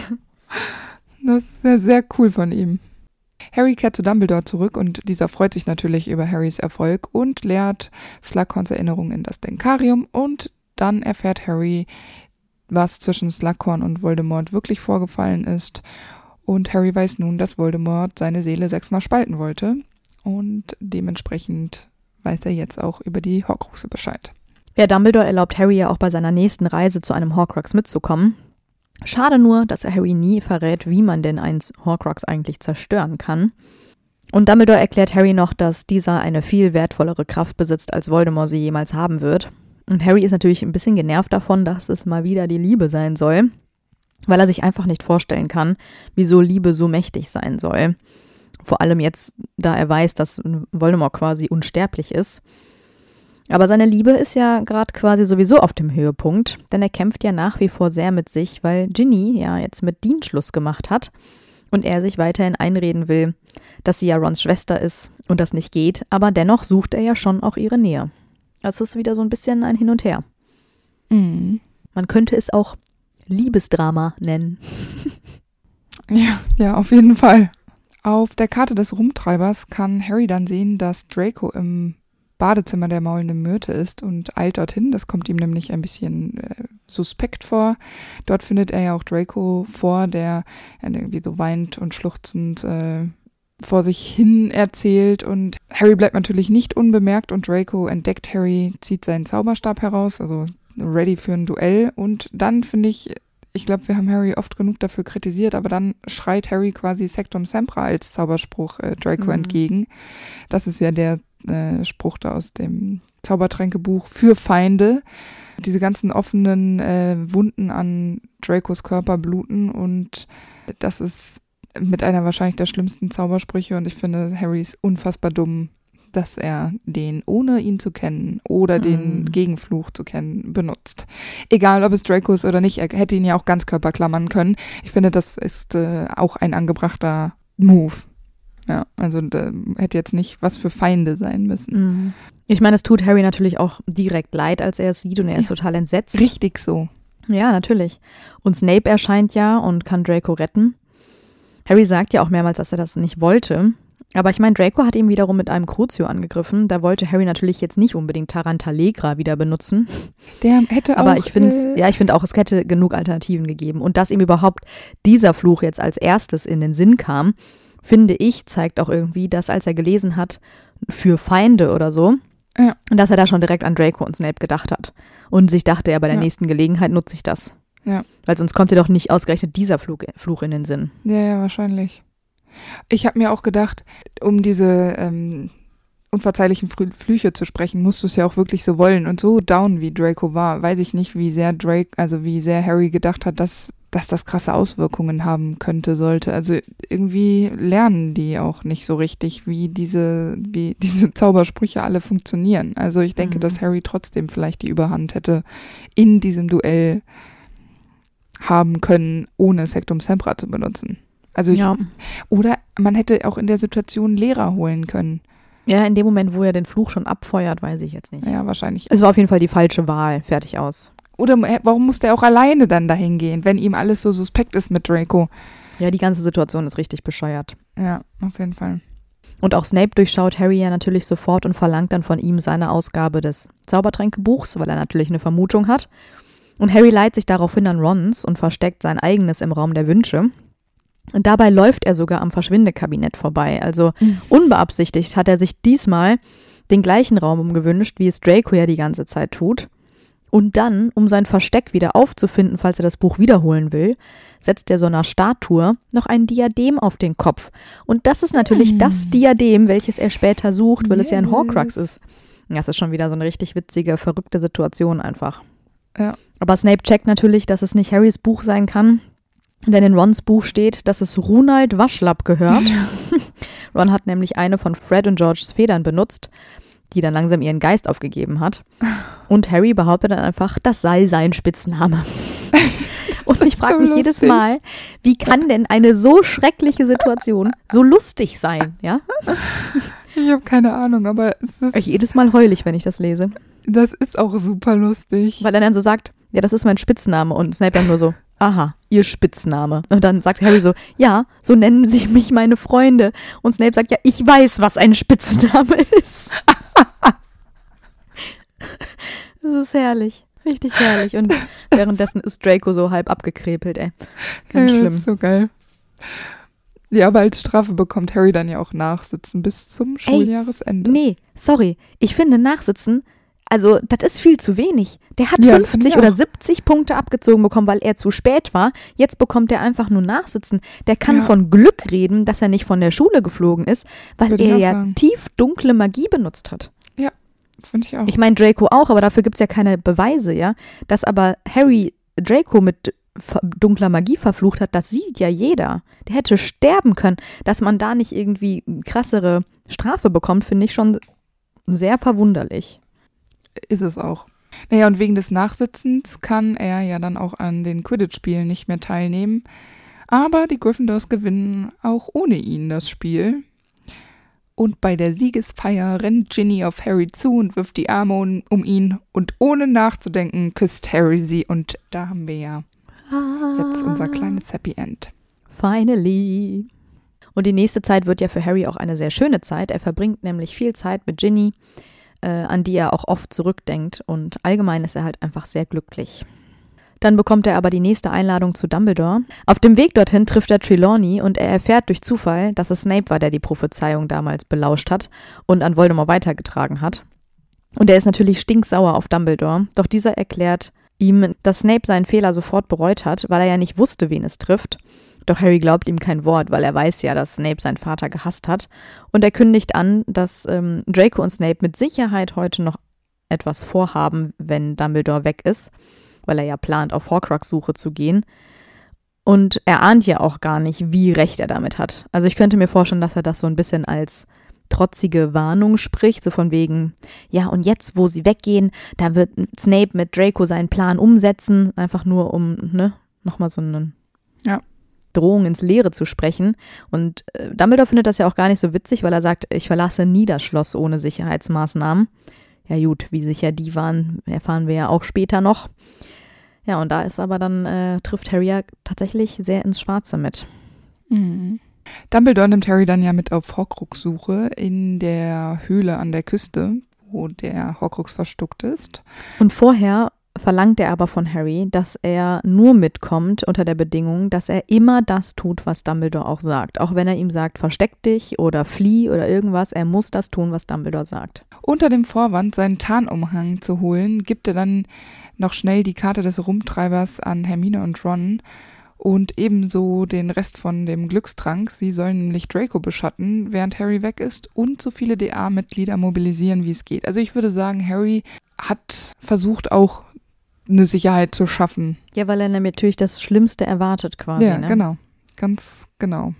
Das ist sehr, sehr cool von ihm. Harry kehrt zu Dumbledore zurück und dieser freut sich natürlich über Harrys Erfolg und lehrt Slughorns Erinnerung in das Denkarium und dann erfährt Harry, was zwischen Slughorn und Voldemort wirklich vorgefallen ist und Harry weiß nun, dass Voldemort seine Seele sechsmal spalten wollte und dementsprechend weiß er jetzt auch über die Horcruxe Bescheid. Ja, Dumbledore erlaubt Harry ja auch bei seiner nächsten Reise zu einem Horcrux mitzukommen. Schade nur, dass er Harry nie verrät, wie man denn einen Horcrux eigentlich zerstören kann. Und Dumbledore erklärt Harry noch, dass dieser eine viel wertvollere Kraft besitzt, als Voldemort sie jemals haben wird. Und Harry ist natürlich ein bisschen genervt davon, dass es mal wieder die Liebe sein soll, weil er sich einfach nicht vorstellen kann, wieso Liebe so mächtig sein soll. Vor allem jetzt, da er weiß, dass Voldemort quasi unsterblich ist. Aber seine Liebe ist ja gerade quasi sowieso auf dem Höhepunkt, denn er kämpft ja nach wie vor sehr mit sich, weil Ginny ja jetzt mit Dean Schluss gemacht hat und er sich weiterhin einreden will, dass sie ja Rons Schwester ist und das nicht geht, aber dennoch sucht er ja schon auch ihre Nähe. Es ist wieder so ein bisschen ein Hin und Her. Mhm. Man könnte es auch Liebesdrama nennen. Ja, ja, auf jeden Fall. Auf der Karte des Rumtreibers kann Harry dann sehen, dass Draco im Badezimmer der maulenden Myrte ist und eilt dorthin. Das kommt ihm nämlich ein bisschen äh, suspekt vor. Dort findet er ja auch Draco vor, der ja, irgendwie so weint und schluchzend äh, vor sich hin erzählt. Und Harry bleibt natürlich nicht unbemerkt und Draco entdeckt Harry, zieht seinen Zauberstab heraus, also ready für ein Duell. Und dann finde ich, ich glaube, wir haben Harry oft genug dafür kritisiert, aber dann schreit Harry quasi Sectum Sempra als Zauberspruch äh, Draco Mhm. entgegen. Das ist ja der äh, Spruch da aus dem Zaubertränkebuch für Feinde. Diese ganzen offenen äh, Wunden an Dracos Körper bluten und das ist mit einer wahrscheinlich der schlimmsten Zaubersprüche und ich finde Harry ist unfassbar dumm, dass er den, ohne ihn zu kennen oder den Mhm. Gegenfluch zu kennen, benutzt. Egal, ob es Draco ist oder nicht, er hätte ihn ja auch Ganzkörper klammern können. Ich finde, das ist äh, auch ein angebrachter Move. Ja, also da hätte jetzt nicht was für Feinde sein müssen. Mhm. Ich meine, es tut Harry natürlich auch direkt leid, als er es sieht und er ist Ja. total entsetzt. Richtig so. Ja, natürlich. Und Snape erscheint ja und kann Draco retten. Harry sagt ja auch mehrmals, dass er das nicht wollte. Aber ich meine, Draco hat ihn wiederum mit einem Crucio angegriffen. Da wollte Harry natürlich jetzt nicht unbedingt Tarantalegra wieder benutzen. Der hätte Aber auch. ich finde, äh, ja, ich finde auch, es hätte genug Alternativen gegeben. Und dass ihm überhaupt dieser Fluch jetzt als erstes in den Sinn kam, finde ich, zeigt auch irgendwie, dass als er gelesen hat, für Feinde oder so, Ja. dass er da schon direkt an Draco und Snape gedacht hat. Und sich dachte, ja, bei der Ja. nächsten Gelegenheit nutze ich das. Ja. Weil sonst kommt dir doch nicht ausgerechnet dieser Flug, Fluch in den Sinn. Ja, ja, wahrscheinlich. Ich habe mir auch gedacht, um diese, ähm, unverzeihlichen Flüche zu sprechen, musst du es ja auch wirklich so wollen. Und so down wie Draco war, weiß ich nicht, wie sehr Drake, also wie sehr Harry gedacht hat, dass, dass das krasse Auswirkungen haben könnte, sollte. Also irgendwie lernen die auch nicht so richtig, wie diese, wie diese Zaubersprüche alle funktionieren. Also ich denke, mhm. dass Harry trotzdem vielleicht die Überhand hätte in diesem Duell haben können, ohne Sectum Sempra zu benutzen. Also ich, ja. oder man hätte auch in der Situation Lehrer holen können. Ja, in dem Moment, wo er den Fluch schon abfeuert, weiß ich jetzt nicht. Ja, wahrscheinlich. Es war auf jeden Fall die falsche Wahl. Fertig aus. Oder warum musste er auch alleine dann dahin gehen, wenn ihm alles so suspekt ist mit Draco? Ja, die ganze Situation ist richtig bescheuert. Ja, auf jeden Fall. Und auch Snape durchschaut Harry ja natürlich sofort und verlangt dann von ihm seine Ausgabe des Zaubertränkebuchs, weil er natürlich eine Vermutung hat. Und Harry leiht sich daraufhin an Rons und versteckt sein eigenes im Raum der Wünsche. Und dabei läuft er sogar am Verschwindekabinett vorbei. Also mhm. unbeabsichtigt hat er sich diesmal den gleichen Raum umgewünscht, wie es Draco ja die ganze Zeit tut. Und dann, um sein Versteck wieder aufzufinden, falls er das Buch wiederholen will, setzt er so einer Statue noch ein Diadem auf den Kopf. Und das ist natürlich mhm. das Diadem, welches er später sucht, weil yes. es ja ein Horcrux ist. Das ist schon wieder so eine richtig witzige, verrückte Situation einfach. Ja. Aber Snape checkt natürlich, dass es nicht Harrys Buch sein kann, denn in Rons Buch steht, dass es Runald Waschlapp gehört. Ron hat nämlich eine von Fred und Georges Federn benutzt, die dann langsam ihren Geist aufgegeben hat. Und Harry behauptet dann einfach, das sei sein Spitzname. Und ich frage so mich lustig. jedes Mal, wie kann denn eine so schreckliche Situation so lustig sein, ja? Ich habe keine Ahnung, aber es ist. Jedes Mal heul ich, wenn ich das lese. Das ist auch super lustig. Weil er dann so sagt, ja, das ist mein Spitzname. Und Snape dann nur so, aha, ihr Spitzname. Und dann sagt Harry so, ja, so nennen sich mich meine Freunde. Und Snape sagt, ja, ich weiß, was ein Spitzname ist. das ist herrlich. Richtig herrlich. Und währenddessen ist Draco so halb abgekrepelt, ey. Ganz ja, schlimm. so geil. Ja, aber als Strafe bekommt Harry dann ja auch Nachsitzen bis zum Schuljahresende. Ey, nee, sorry. Ich finde Nachsitzen also, das ist viel zu wenig. Der hat ja, 50 oder 70 Punkte abgezogen bekommen, weil er zu spät war. Jetzt bekommt er einfach nur Nachsitzen. Der kann ja. von Glück reden, dass er nicht von der Schule geflogen ist, weil Würde er ja sagen. tief dunkle Magie benutzt hat. Ja, finde ich auch. Ich meine Draco auch, aber dafür gibt es ja keine Beweise, ja. Dass aber Harry Draco mit dunkler Magie verflucht hat, das sieht ja jeder. Der hätte sterben können. Dass man da nicht irgendwie krassere Strafe bekommt, finde ich schon sehr verwunderlich ist es auch. Naja, und wegen des Nachsitzens kann er ja dann auch an den Quidditch-Spielen nicht mehr teilnehmen. Aber die Gryffindors gewinnen auch ohne ihn das Spiel. Und bei der Siegesfeier rennt Ginny auf Harry zu und wirft die Arme um, um ihn. Und ohne nachzudenken küsst Harry sie. Und da haben wir ja jetzt unser kleines Happy End. Finally. Und die nächste Zeit wird ja für Harry auch eine sehr schöne Zeit. Er verbringt nämlich viel Zeit mit Ginny äh, an die er auch oft zurückdenkt. Und allgemein ist er halt einfach sehr glücklich. Dann bekommt er aber die nächste Einladung zu Dumbledore. Auf dem Weg dorthin trifft er Trelawney und er erfährt durch Zufall, dass es Snape war, der die Prophezeiung damals belauscht hat und an Voldemort weitergetragen hat. Und er ist natürlich stinksauer auf Dumbledore, doch dieser erklärt ihm, dass Snape seinen Fehler sofort bereut hat, weil er ja nicht wusste, wen es trifft doch Harry glaubt ihm kein Wort, weil er weiß ja, dass Snape seinen Vater gehasst hat. Und er kündigt an, dass ähm, Draco und Snape mit Sicherheit heute noch etwas vorhaben, wenn Dumbledore weg ist, weil er ja plant, auf Horcrux-Suche zu gehen. Und er ahnt ja auch gar nicht, wie recht er damit hat. Also ich könnte mir vorstellen, dass er das so ein bisschen als trotzige Warnung spricht, so von wegen, ja, und jetzt, wo sie weggehen, da wird Snape mit Draco seinen Plan umsetzen, einfach nur um, ne, nochmal so einen ja. Drohung ins Leere zu sprechen. Und äh, Dumbledore findet das ja auch gar nicht so witzig, weil er sagt, ich verlasse nie das Schloss ohne Sicherheitsmaßnahmen. Ja gut, wie sicher die waren, erfahren wir ja auch später noch. Ja, und da ist aber dann, äh, trifft Harry ja tatsächlich sehr ins Schwarze mit. Mhm. Dumbledore nimmt Harry dann ja mit auf Horcrux-Suche in der Höhle an der Küste, wo der Horcrux verstuckt ist. Und vorher verlangt er aber von Harry, dass er nur mitkommt unter der Bedingung, dass er immer das tut, was Dumbledore auch sagt. Auch wenn er ihm sagt, versteck dich oder flieh oder irgendwas, er muss das tun, was Dumbledore sagt. Unter dem Vorwand, seinen Tarnumhang zu holen, gibt er dann noch schnell die Karte des Rumtreibers an Hermine und Ron und ebenso den Rest von dem Glückstrank. Sie sollen nämlich Draco beschatten, während Harry weg ist und so viele DA-Mitglieder mobilisieren, wie es geht. Also ich würde sagen, Harry hat versucht auch eine Sicherheit zu schaffen. Ja, weil er natürlich das Schlimmste erwartet quasi. Ja, ne? genau. Ganz genau.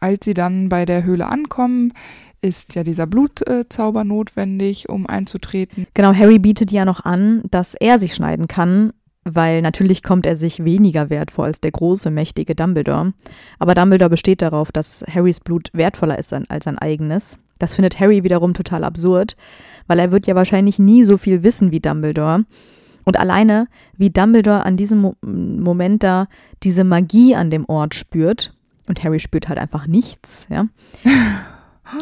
Als sie dann bei der Höhle ankommen, ist ja dieser Blutzauber notwendig, um einzutreten. Genau, Harry bietet ja noch an, dass er sich schneiden kann, weil natürlich kommt er sich weniger wert vor als der große, mächtige Dumbledore. Aber Dumbledore besteht darauf, dass Harrys Blut wertvoller ist als sein eigenes. Das findet Harry wiederum total absurd, weil er wird ja wahrscheinlich nie so viel wissen wie Dumbledore. Und alleine, wie Dumbledore an diesem Mo Moment da diese Magie an dem Ort spürt, und Harry spürt halt einfach nichts, ja.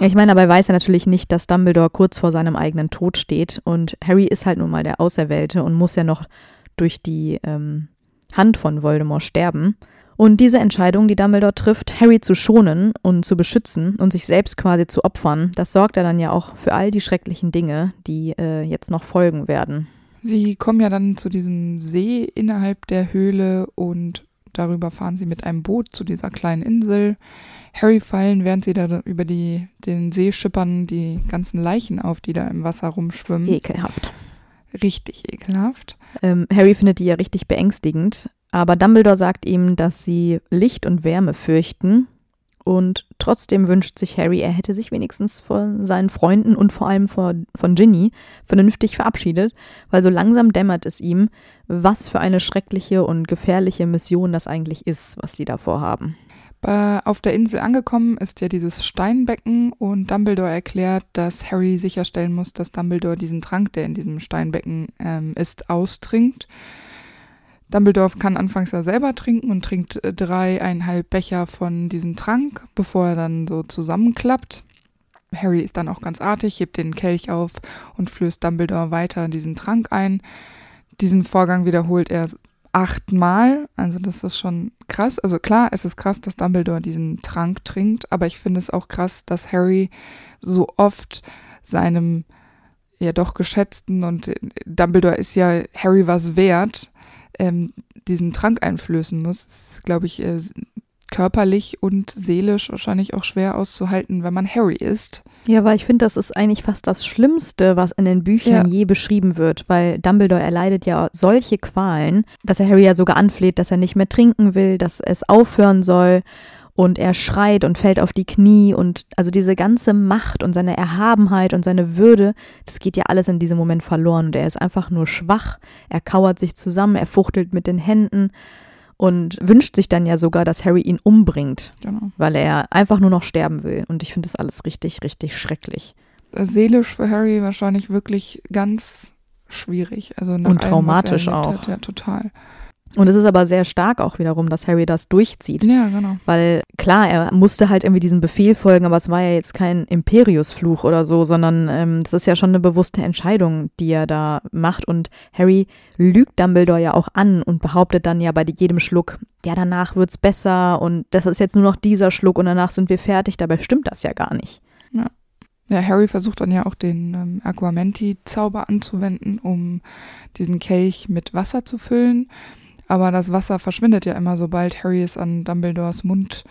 Ich meine, dabei weiß er natürlich nicht, dass Dumbledore kurz vor seinem eigenen Tod steht. Und Harry ist halt nun mal der Auserwählte und muss ja noch durch die ähm, Hand von Voldemort sterben. Und diese Entscheidung, die Dumbledore trifft, Harry zu schonen und zu beschützen und sich selbst quasi zu opfern, das sorgt er dann ja auch für all die schrecklichen Dinge, die äh, jetzt noch folgen werden. Sie kommen ja dann zu diesem See innerhalb der Höhle und darüber fahren sie mit einem Boot zu dieser kleinen Insel. Harry fallen, während sie da über die, den See schippern, die ganzen Leichen auf, die da im Wasser rumschwimmen. Ekelhaft. Richtig ekelhaft. Ähm, Harry findet die ja richtig beängstigend, aber Dumbledore sagt ihm, dass sie Licht und Wärme fürchten. Und trotzdem wünscht sich Harry, er hätte sich wenigstens von seinen Freunden und vor allem von, von Ginny vernünftig verabschiedet, weil so langsam dämmert es ihm, was für eine schreckliche und gefährliche Mission das eigentlich ist, was die da vorhaben. Auf der Insel angekommen ist ja dieses Steinbecken und Dumbledore erklärt, dass Harry sicherstellen muss, dass Dumbledore diesen Trank, der in diesem Steinbecken ähm, ist, austrinkt. Dumbledore kann anfangs ja selber trinken und trinkt äh, dreieinhalb Becher von diesem Trank, bevor er dann so zusammenklappt. Harry ist dann auch ganz artig, hebt den Kelch auf und flößt Dumbledore weiter diesen Trank ein. Diesen Vorgang wiederholt er achtmal. Also das ist schon krass. Also klar, es ist krass, dass Dumbledore diesen Trank trinkt, aber ich finde es auch krass, dass Harry so oft seinem ja doch geschätzten und äh, Dumbledore ist ja Harry was wert, ähm, diesen Trank einflößen muss. Das ist, glaube ich, äh, körperlich und seelisch wahrscheinlich auch schwer auszuhalten, wenn man Harry ist. Ja, weil ich finde, das ist eigentlich fast das Schlimmste, was in den Büchern ja. je beschrieben wird, weil Dumbledore erleidet ja solche Qualen, dass er Harry ja sogar anfleht, dass er nicht mehr trinken will, dass es aufhören soll und er schreit und fällt auf die Knie und also diese ganze Macht und seine Erhabenheit und seine Würde, das geht ja alles in diesem Moment verloren und er ist einfach nur schwach, er kauert sich zusammen, er fuchtelt mit den Händen und wünscht sich dann ja sogar, dass Harry ihn umbringt, genau. weil er einfach nur noch sterben will. Und ich finde das alles richtig, richtig schrecklich. Seelisch für Harry wahrscheinlich wirklich ganz schwierig. Also und traumatisch allem, auch. Hat, ja, total. Und es ist aber sehr stark auch wiederum, dass Harry das durchzieht. Ja, genau. Weil klar, er musste halt irgendwie diesem Befehl folgen, aber es war ja jetzt kein Imperiusfluch oder so, sondern ähm, das ist ja schon eine bewusste Entscheidung, die er da macht. Und Harry lügt Dumbledore ja auch an und behauptet dann ja bei jedem Schluck, ja, danach wird's besser und das ist jetzt nur noch dieser Schluck und danach sind wir fertig. Dabei stimmt das ja gar nicht. Ja. Ja, Harry versucht dann ja auch den ähm, Aquamenti-Zauber anzuwenden, um diesen Kelch mit Wasser zu füllen. Aber das Wasser verschwindet ja immer, sobald Harry es an Dumbledores Mund,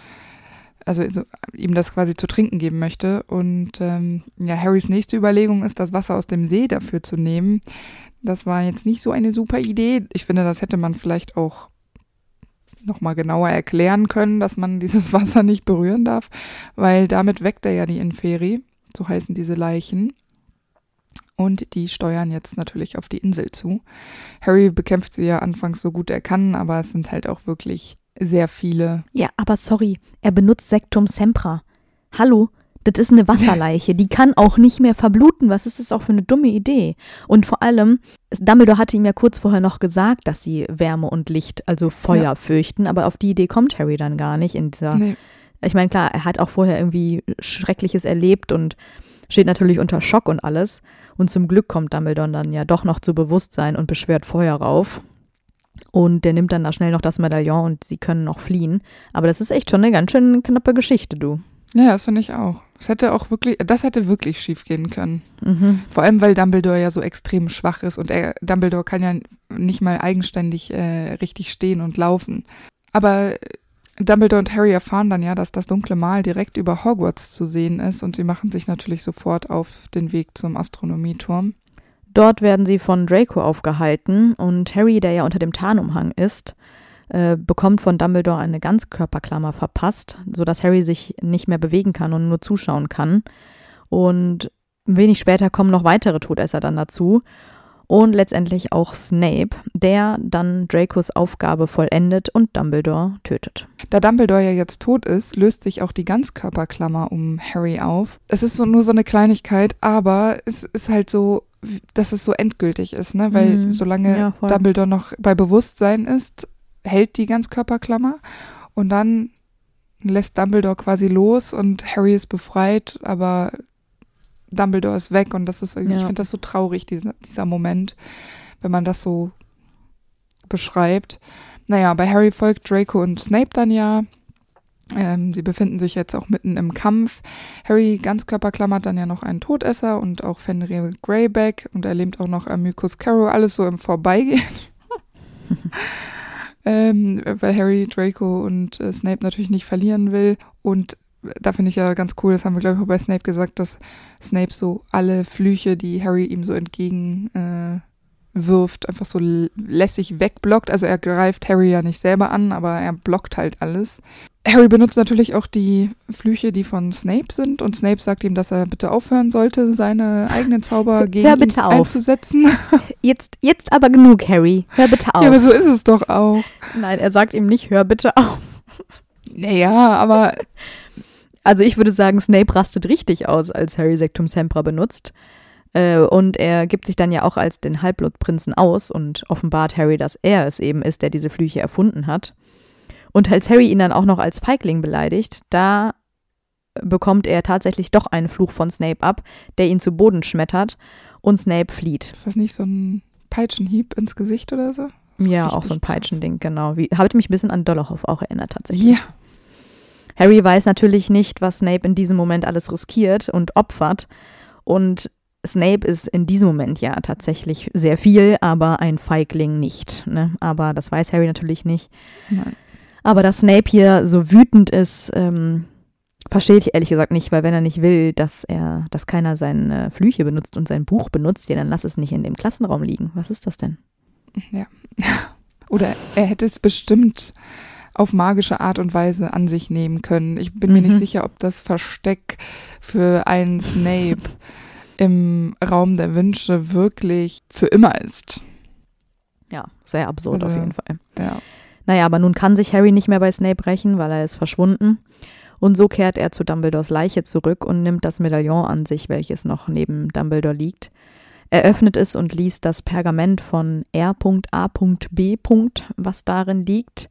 also so, ihm das quasi zu trinken geben möchte. Und ähm, ja, Harrys nächste Überlegung ist, das Wasser aus dem See dafür zu nehmen. Das war jetzt nicht so eine super Idee. Ich finde, das hätte man vielleicht auch nochmal genauer erklären können, dass man dieses Wasser nicht berühren darf, weil damit weckt er ja die Inferi, so heißen diese Leichen. Und die steuern jetzt natürlich auf die Insel zu. Harry bekämpft sie ja anfangs so gut er kann, aber es sind halt auch wirklich sehr viele. Ja, aber sorry, er benutzt Sektum Sempra. Hallo, das ist eine Wasserleiche, die kann auch nicht mehr verbluten. Was ist das auch für eine dumme Idee? Und vor allem, Dumbledore hatte ihm ja kurz vorher noch gesagt, dass sie Wärme und Licht, also Feuer ja. fürchten, aber auf die Idee kommt Harry dann gar nicht in dieser. Nee. Ich meine, klar, er hat auch vorher irgendwie Schreckliches erlebt und steht natürlich unter Schock und alles. Und zum Glück kommt Dumbledore dann ja doch noch zu Bewusstsein und beschwert Feuer rauf. Und der nimmt dann da schnell noch das Medaillon und sie können noch fliehen. Aber das ist echt schon eine ganz schön knappe Geschichte, du. Ja, das finde ich auch. Das hätte auch wirklich, das hätte wirklich schief gehen können. Mhm. Vor allem, weil Dumbledore ja so extrem schwach ist und er, Dumbledore kann ja nicht mal eigenständig äh, richtig stehen und laufen. Aber Dumbledore und Harry erfahren dann ja, dass das dunkle Mal direkt über Hogwarts zu sehen ist und sie machen sich natürlich sofort auf den Weg zum Astronomieturm. Dort werden sie von Draco aufgehalten und Harry, der ja unter dem Tarnumhang ist, äh, bekommt von Dumbledore eine Ganzkörperklammer verpasst, sodass Harry sich nicht mehr bewegen kann und nur zuschauen kann. Und wenig später kommen noch weitere Todesser dann dazu und letztendlich auch Snape, der dann Dracos Aufgabe vollendet und Dumbledore tötet. Da Dumbledore ja jetzt tot ist, löst sich auch die Ganzkörperklammer um Harry auf. Es ist so, nur so eine Kleinigkeit, aber es ist halt so, dass es so endgültig ist, ne? Weil mhm. solange ja, Dumbledore noch bei Bewusstsein ist, hält die Ganzkörperklammer und dann lässt Dumbledore quasi los und Harry ist befreit, aber Dumbledore ist weg und das ist irgendwie, ja. ich finde das so traurig, dieser, dieser Moment, wenn man das so beschreibt. Naja, bei Harry folgt Draco und Snape dann ja. Ähm, sie befinden sich jetzt auch mitten im Kampf. Harry Ganzkörperklammert dann ja noch einen Todesser und auch Fenrir Greyback und erlebt auch noch Amicus Carrow, alles so im Vorbeigehen. ähm, weil Harry, Draco und äh, Snape natürlich nicht verlieren will. Und da finde ich ja ganz cool, das haben wir, glaube ich, auch bei Snape gesagt, dass Snape so alle Flüche, die Harry ihm so entgegen äh, wirft, einfach so lässig wegblockt. Also er greift Harry ja nicht selber an, aber er blockt halt alles. Harry benutzt natürlich auch die Flüche, die von Snape sind und Snape sagt ihm, dass er bitte aufhören sollte, seine eigenen Zauber gegen Hör bitte ihn auf. einzusetzen. Jetzt, jetzt aber genug, Harry. Hör bitte auf. Ja, aber so ist es doch auch. Nein, er sagt ihm nicht, hör bitte auf. Naja, aber also ich würde sagen, Snape rastet richtig aus, als Harry Sectum Sempra benutzt. Äh, und er gibt sich dann ja auch als den Halbblutprinzen aus und offenbart Harry, dass er es eben ist, der diese Flüche erfunden hat. Und als Harry ihn dann auch noch als Feigling beleidigt, da bekommt er tatsächlich doch einen Fluch von Snape ab, der ihn zu Boden schmettert und Snape flieht. Ist das nicht so ein Peitschenhieb ins Gesicht oder so? Ja, auch so ein Peitschending, genau. Wie, hat mich ein bisschen an Dollarhoff auch erinnert tatsächlich. Ja, Harry weiß natürlich nicht, was Snape in diesem Moment alles riskiert und opfert. Und Snape ist in diesem Moment ja tatsächlich sehr viel, aber ein Feigling nicht. Ne? Aber das weiß Harry natürlich nicht. Nein. Aber dass Snape hier so wütend ist, ähm, verstehe ich ehrlich gesagt nicht, weil wenn er nicht will, dass er, dass keiner seine Flüche benutzt und sein Buch benutzt, ja, dann lass es nicht in dem Klassenraum liegen. Was ist das denn? Ja. Oder er hätte es bestimmt auf magische Art und Weise an sich nehmen können. Ich bin mhm. mir nicht mhm. sicher, ob das Versteck für einen Snape im Raum der Wünsche wirklich für immer ist. Ja, sehr absurd also, auf jeden Fall. Ja. Naja, aber nun kann sich Harry nicht mehr bei Snape rächen, weil er ist verschwunden. Und so kehrt er zu Dumbledores Leiche zurück und nimmt das Medaillon an sich, welches noch neben Dumbledore liegt. Er öffnet es und liest das Pergament von R.A.B. was darin liegt.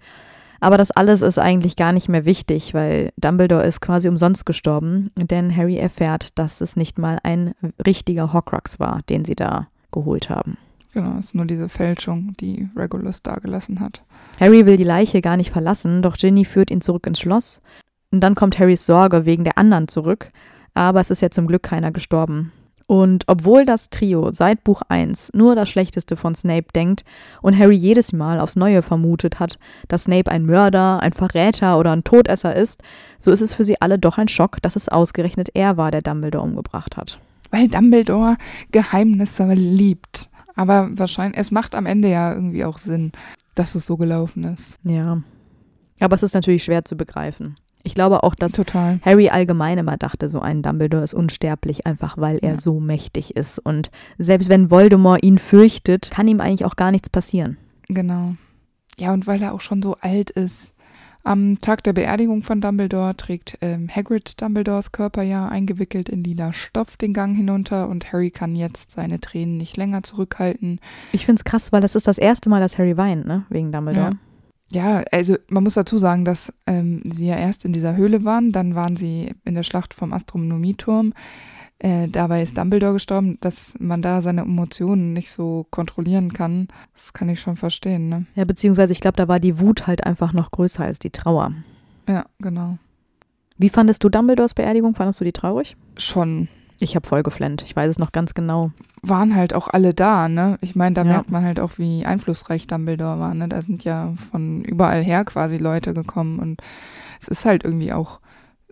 Aber das alles ist eigentlich gar nicht mehr wichtig, weil Dumbledore ist quasi umsonst gestorben, denn Harry erfährt, dass es nicht mal ein richtiger Horcrux war, den sie da geholt haben. Genau, es ist nur diese Fälschung, die Regulus dagelassen hat. Harry will die Leiche gar nicht verlassen, doch Ginny führt ihn zurück ins Schloss. Und dann kommt Harrys Sorge wegen der anderen zurück, aber es ist ja zum Glück keiner gestorben. Und obwohl das Trio seit Buch 1 nur das Schlechteste von Snape denkt und Harry jedes Mal aufs Neue vermutet hat, dass Snape ein Mörder, ein Verräter oder ein Todesser ist, so ist es für sie alle doch ein Schock, dass es ausgerechnet er war, der Dumbledore umgebracht hat. Weil Dumbledore Geheimnisse liebt. Aber wahrscheinlich, es macht am Ende ja irgendwie auch Sinn, dass es so gelaufen ist. Ja. Aber es ist natürlich schwer zu begreifen. Ich glaube auch, dass Total. Harry allgemein immer dachte, so ein Dumbledore ist unsterblich, einfach weil er ja. so mächtig ist. Und selbst wenn Voldemort ihn fürchtet, kann ihm eigentlich auch gar nichts passieren. Genau. Ja, und weil er auch schon so alt ist. Am Tag der Beerdigung von Dumbledore trägt ähm, Hagrid Dumbledores Körper ja eingewickelt in lila Stoff den Gang hinunter und Harry kann jetzt seine Tränen nicht länger zurückhalten. Ich finde es krass, weil das ist das erste Mal, dass Harry weint, ne? Wegen Dumbledore. Ja. Ja, also man muss dazu sagen, dass ähm, sie ja erst in dieser Höhle waren, dann waren sie in der Schlacht vom Astronomieturm. Äh, dabei ist Dumbledore gestorben, dass man da seine Emotionen nicht so kontrollieren kann. Das kann ich schon verstehen, ne? Ja, beziehungsweise ich glaube, da war die Wut halt einfach noch größer als die Trauer. Ja, genau. Wie fandest du Dumbledores Beerdigung? Fandest du die traurig? Schon. Ich habe voll geflennt. Ich weiß es noch ganz genau. Waren halt auch alle da, ne? Ich meine, da Ja. merkt man halt auch, wie einflussreich Dumbledore war, ne? Da sind ja von überall her quasi Leute gekommen und es ist halt irgendwie auch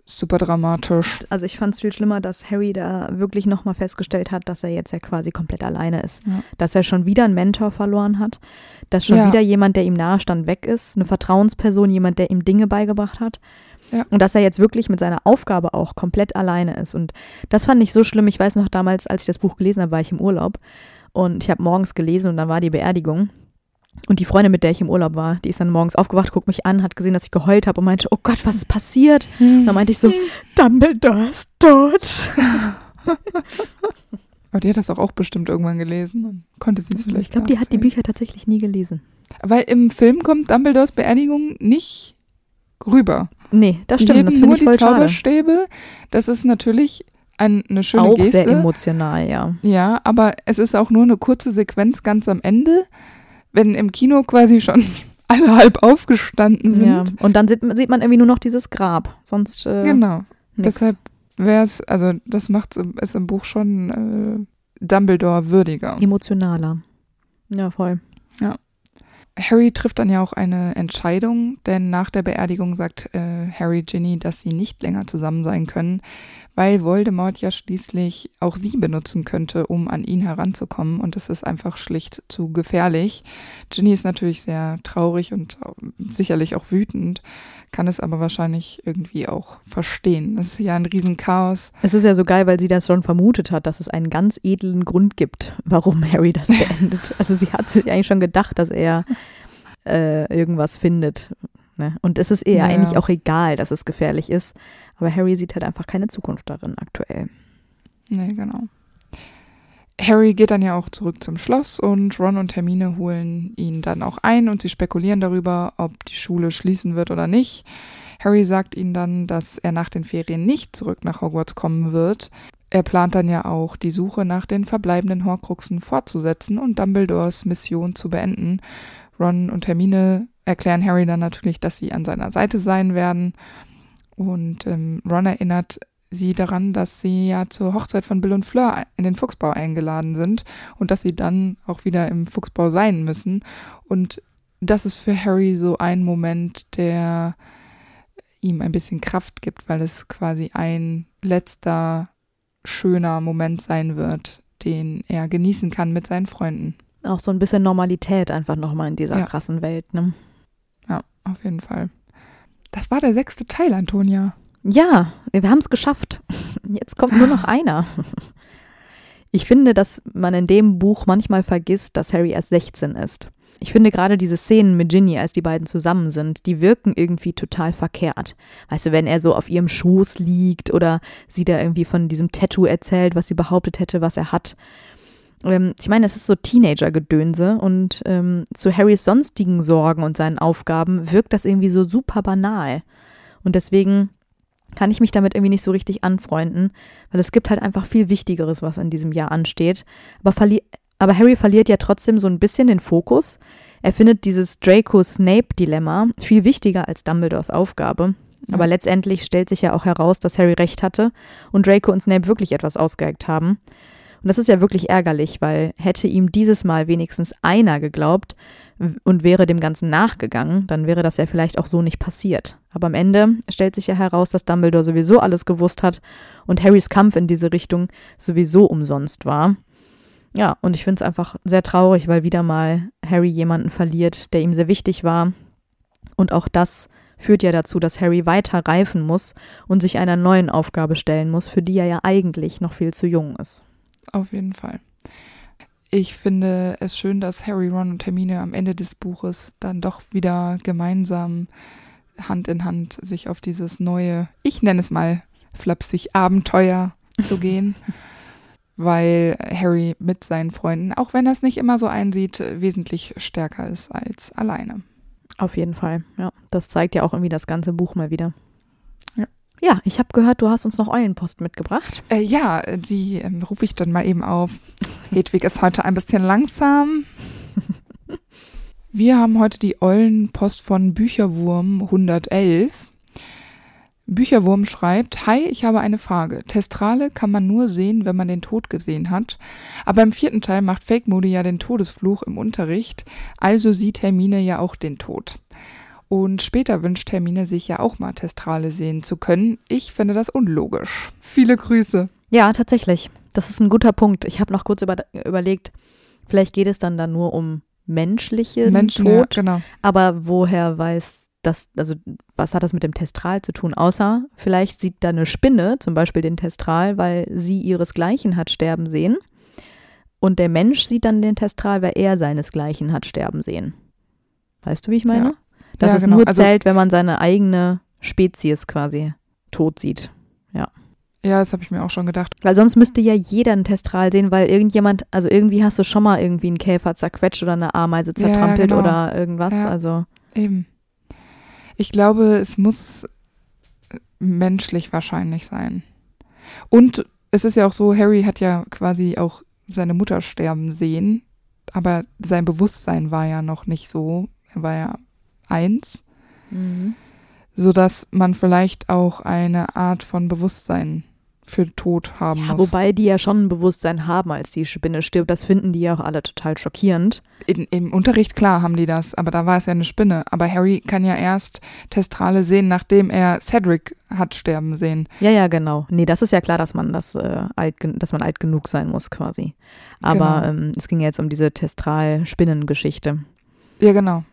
super dramatisch. Also ich fand es viel schlimmer, dass Harry da wirklich nochmal festgestellt hat, dass er jetzt ja quasi komplett alleine ist. Ja. Dass er schon wieder einen Mentor verloren hat. Dass schon Ja. wieder jemand, der ihm nahe stand, weg ist. Eine Vertrauensperson, jemand, der ihm Dinge beigebracht hat. Ja. Und dass er jetzt wirklich mit seiner Aufgabe auch komplett alleine ist. Und das fand ich so schlimm. Ich weiß noch damals, als ich das Buch gelesen habe, war ich im Urlaub. Und ich habe morgens gelesen und dann war die Beerdigung. Und die Freundin, mit der ich im Urlaub war, die ist dann morgens aufgewacht, guckt mich an, hat gesehen, dass ich geheult habe und meinte, oh Gott, was ist passiert? Da meinte ich so, Dumbledore ist tot. Aber die hat das auch, auch bestimmt irgendwann gelesen und konnte sie es vielleicht ich glaube, die hat die. Bücher tatsächlich nie gelesen. Weil im Film kommt Dumbledores Beerdigung nicht rüber. Nee, das die stimmt, heben das nur ich die voll schade. Zauberstäbe. Das ist natürlich ein, eine schöne Auch Geste. sehr emotional, ja. Ja, aber es ist auch nur eine kurze Sequenz ganz am Ende, wenn im Kino quasi schon alle halb aufgestanden sind. ja. Und dann sieht, sieht man irgendwie nur noch dieses Grab, sonst äh, Genau. nix. Deshalb wäre es, also das macht es im Buch schon äh, Dumbledore würdiger. emotionaler. Ja, voll. Harry trifft dann ja auch eine Entscheidung, denn nach der Beerdigung sagt äh, Harry Ginny, dass sie nicht länger zusammen sein können, weil Voldemort ja schließlich auch sie benutzen könnte, um an ihn heranzukommen und es ist einfach schlicht zu gefährlich. Ginny ist natürlich sehr traurig und sicherlich auch wütend, kann es aber wahrscheinlich irgendwie auch verstehen. Das ist ja ein Riesenchaos. Es ist ja so geil, weil sie das schon vermutet hat, dass es einen ganz edlen Grund gibt, warum Harry das beendet. also sie hat sich eigentlich schon gedacht, dass er äh, irgendwas findet. Ne? Und es ist ihr ja. eigentlich auch egal, dass es gefährlich ist. Aber Harry sieht halt einfach keine Zukunft darin aktuell. Nee, genau. Harry geht dann ja auch zurück zum Schloss und Ron und Hermine holen ihn dann auch ein und sie spekulieren darüber, ob die Schule schließen wird oder nicht. Harry sagt ihnen dann, dass er nach den Ferien nicht zurück nach Hogwarts kommen wird. Er plant dann ja auch, die Suche nach den verbleibenden Horcruxen fortzusetzen und Dumbledores Mission zu beenden. Ron und Hermine erklären Harry dann natürlich, dass sie an seiner Seite sein werden. Und ähm, Ron erinnert sie daran, dass sie ja zur Hochzeit von Bill und Fleur in den Fuchsbau eingeladen sind und dass sie dann auch wieder im Fuchsbau sein müssen. Und das ist für Harry so ein Moment, der ihm ein bisschen Kraft gibt, weil es quasi ein letzter schöner Moment sein wird, den er genießen kann mit seinen Freunden. Auch so ein bisschen Normalität einfach nochmal in dieser Ja. krassen Welt. Ne? Ja, auf jeden Fall. Das war der sechste Teil, Antonia. Ja, wir haben es geschafft. Jetzt kommt nur noch einer. Ich finde, dass man in dem Buch manchmal vergisst, dass Harry erst 16 ist. Ich finde gerade diese Szenen mit Ginny, als die beiden zusammen sind, die wirken irgendwie total verkehrt. Weißt du, wenn er so auf ihrem Schoß liegt oder sie da irgendwie von diesem Tattoo erzählt, was sie behauptet hätte, was er hat. Ähm, ich meine, es ist so Teenager-Gedönse und ähm, zu Harrys sonstigen Sorgen und seinen Aufgaben wirkt das irgendwie so super banal. Und deswegen kann ich mich damit irgendwie nicht so richtig anfreunden, weil es gibt halt einfach viel Wichtigeres, was in diesem Jahr ansteht. Aber, aber Harry verliert ja trotzdem so ein bisschen den Fokus. Er findet dieses Draco-Snape-Dilemma viel wichtiger als Dumbledores Aufgabe. Aber letztendlich stellt sich ja auch heraus, dass Harry recht hatte und Draco und Snape wirklich etwas ausgeheigt haben. Und das ist ja wirklich ärgerlich, weil hätte ihm dieses Mal wenigstens einer geglaubt und wäre dem Ganzen nachgegangen, dann wäre das ja vielleicht auch so nicht passiert. Aber am Ende stellt sich ja heraus, dass Dumbledore sowieso alles gewusst hat und Harrys Kampf in diese Richtung sowieso umsonst war. Ja, und ich finde es einfach sehr traurig, weil wieder mal Harry jemanden verliert, der ihm sehr wichtig war. Und auch das führt ja dazu, dass Harry weiter reifen muss und sich einer neuen Aufgabe stellen muss, für die er ja eigentlich noch viel zu jung ist. Auf jeden Fall. Ich finde es schön, dass Harry, Ron und Hermine am Ende des Buches dann doch wieder gemeinsam Hand in Hand sich auf dieses neue, ich nenne es mal flapsig, Abenteuer zu gehen. weil Harry mit seinen Freunden, auch wenn er es nicht immer so einsieht, wesentlich stärker ist als alleine. Auf jeden Fall, ja. Das zeigt ja auch irgendwie das ganze Buch mal wieder. Ja. Ja, ich habe gehört, du hast uns noch Eulenpost mitgebracht. Äh, ja, die ähm, rufe ich dann mal eben auf. Hedwig ist heute ein bisschen langsam. Wir haben heute die Eulenpost von Bücherwurm 111. Bücherwurm schreibt, Hi, ich habe eine Frage. Testrale kann man nur sehen, wenn man den Tod gesehen hat. Aber im vierten Teil macht Fake Moody ja den Todesfluch im Unterricht, also sieht Hermine ja auch den Tod. Und später wünscht Hermine sich ja auch mal Testrale sehen zu können. Ich finde das unlogisch. Viele Grüße. Ja, tatsächlich. Das ist ein guter Punkt. Ich habe noch kurz über, überlegt, vielleicht geht es dann da nur um menschlichen Menschen, Tod. Ja, genau. Aber woher weiß das, also was hat das mit dem Testral zu tun? Außer vielleicht sieht da eine Spinne zum Beispiel den Testral, weil sie ihresgleichen hat sterben sehen. Und der Mensch sieht dann den Testral, weil er seinesgleichen hat sterben sehen. Weißt du, wie ich meine? Ja. Dass Ja, es genau. nur Also- zählt, wenn man seine eigene Spezies quasi tot sieht. Ja, das habe ich mir auch schon gedacht. Weil sonst müsste ja jeder einen Testral sehen, weil irgendjemand, also irgendwie hast du schon mal irgendwie einen Käfer zerquetscht oder eine Ameise Ja, ja, zertrampelt genau. oder irgendwas. Ja. Also Eben. Ich glaube, es muss menschlich wahrscheinlich sein. Und es ist ja auch so, Harry hat ja quasi auch seine Mutter sterben sehen, aber sein Bewusstsein war ja noch nicht so. Er war ja eins, sodass man vielleicht auch eine Art von Bewusstsein für Tod haben Ja, muss. wobei die ja schon ein Bewusstsein haben, als die Spinne stirbt. Das finden die ja auch alle total schockierend. In, Im Unterricht, klar, haben die das, aber da war es ja eine Spinne. Aber Harry kann ja erst Testrale sehen, nachdem er Cedric hat sterben sehen. Ja, ja, genau. Nee, das ist ja klar, dass man das äh, alt, dass man alt genug sein muss quasi. Aber Genau. ähm, es ging ja jetzt um diese Testral-Spinnen-Geschichte. Ja, genau.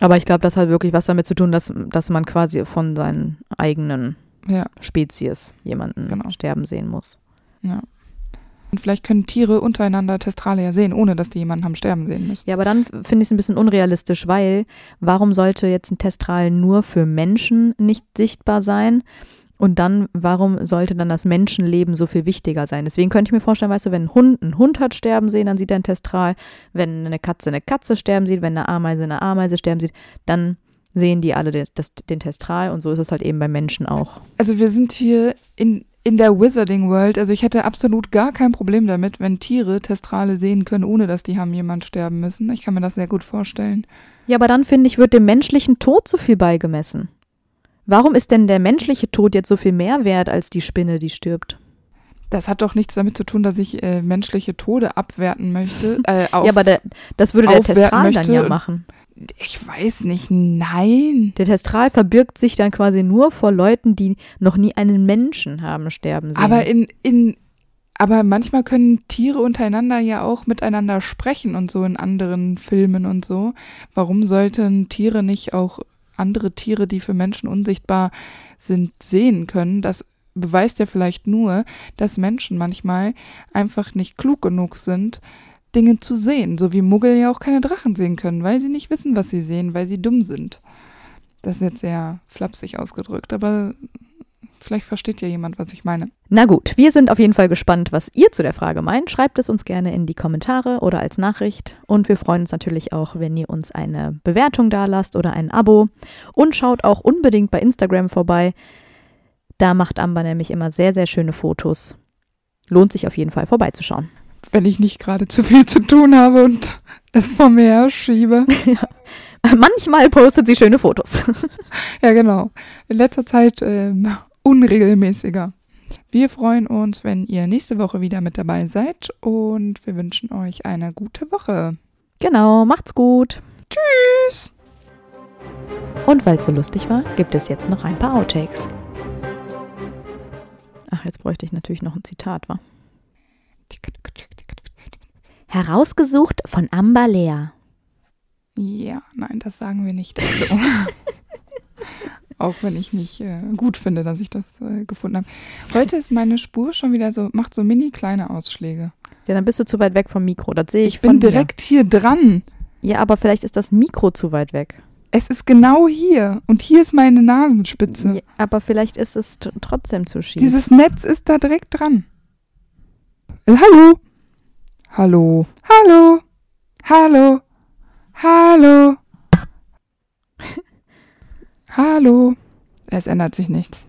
Aber ich glaube, das hat wirklich was damit zu tun, dass, dass man quasi von seinen eigenen Ja, Spezies jemanden Genau. sterben sehen muss. ja. Und vielleicht können Tiere untereinander Testrale ja sehen, ohne dass die jemanden haben sterben sehen müssen. Ja, aber dann finde ich es ein bisschen unrealistisch, weil warum sollte jetzt ein Testral nur für Menschen nicht sichtbar sein? Und dann, warum sollte dann das Menschenleben so viel wichtiger sein? Deswegen könnte ich mir vorstellen, weißt du, wenn ein Hund einen Hund hat sterben sehen, dann sieht er ein Testral. Wenn eine Katze eine Katze sterben sieht, wenn eine Ameise eine Ameise sterben sieht, dann sehen die alle das, das, den Testral. Und so ist es halt eben bei Menschen auch. Also wir sind hier in, in der Wizarding World. Also ich hätte absolut gar kein Problem damit, wenn Tiere Testrale sehen können, ohne dass die haben jemand sterben müssen. Ich kann mir das sehr gut vorstellen. Ja, aber dann finde ich, wird dem menschlichen Tod zu viel beigemessen. Warum ist denn der menschliche Tod jetzt so viel mehr wert als die Spinne, die stirbt? Das hat doch nichts damit zu tun, dass ich äh, menschliche Tode abwerten möchte. Äh, auf, ja, aber der, das würde der Testral dann ja machen. ich weiß nicht, nein. Der Testral verbirgt sich dann quasi nur vor Leuten, die noch nie einen Menschen haben sterben sehen. Aber in, in, aber manchmal können Tiere untereinander ja auch miteinander sprechen und so in anderen Filmen und so. Warum sollten Tiere nicht auch andere Tiere, die für Menschen unsichtbar sind, sehen können? Das beweist ja vielleicht nur, dass Menschen manchmal einfach nicht klug genug sind, Dinge zu sehen. So wie Muggel ja auch keine Drachen sehen können, weil sie nicht wissen, was sie sehen, weil sie dumm sind. Das ist jetzt sehr flapsig ausgedrückt, aber vielleicht versteht ja jemand, was ich meine. Na gut, wir sind auf jeden Fall gespannt, was ihr zu der Frage meint. Schreibt es uns gerne in die Kommentare oder als Nachricht. Und wir freuen uns natürlich auch, wenn ihr uns eine Bewertung dalasst oder ein Abo. Und schaut auch unbedingt bei Instagram vorbei. Da macht Amber nämlich immer sehr, sehr schöne Fotos. Lohnt sich auf jeden Fall vorbeizuschauen. wenn ich nicht gerade zu viel zu tun habe und es vor mir her schiebe. Manchmal postet sie schöne Fotos. Ja, genau. In letzter Zeit ähm, unregelmäßiger. Wir freuen uns, wenn ihr nächste Woche wieder mit dabei seid und wir wünschen euch eine gute Woche. genau, macht's gut. Tschüss! Und weil es so lustig war, gibt es jetzt noch ein paar Outtakes. Ach, jetzt bräuchte ich natürlich noch ein Zitat, wa? Herausgesucht von Amber Lea. Ja, nein, das sagen wir nicht dazu. Auch wenn ich mich äh, gut finde, dass ich das äh, gefunden habe. Heute ist meine Spur schon wieder so, macht so mini kleine Ausschläge. Ja, dann bist du zu weit weg vom Mikro. Das sehe ich, Ich bin von direkt hier dran. Hier. Ja, aber vielleicht ist das Mikro zu weit weg. Es ist genau hier. Und hier ist meine Nasenspitze. Ja, aber vielleicht ist es trotzdem zu schief. Dieses Netz ist da direkt dran. Äh, hallo? Hallo? Hallo? Hallo? Hallo? Hallo? Es ändert sich nichts.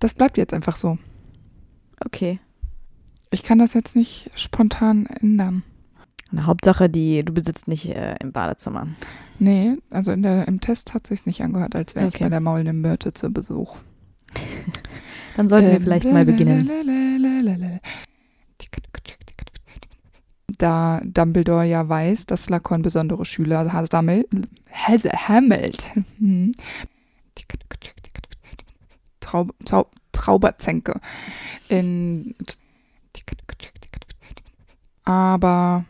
Das bleibt jetzt einfach so. okay. Ich kann das jetzt nicht spontan ändern. Na, Hauptsache, die, du besitzt nicht äh, im Badezimmer. Nee, also in der, im Test hat sich's nicht angehört, als wäre ich Okay. bei der maulenden Myrte zu Besuch. Dann sollten wir vielleicht mal beginnen. Da Dumbledore ja weiß, dass Slughorn besondere Schüler sammelt, hammelt. Hm. Traub, Zau, Trauberzänke. In, aber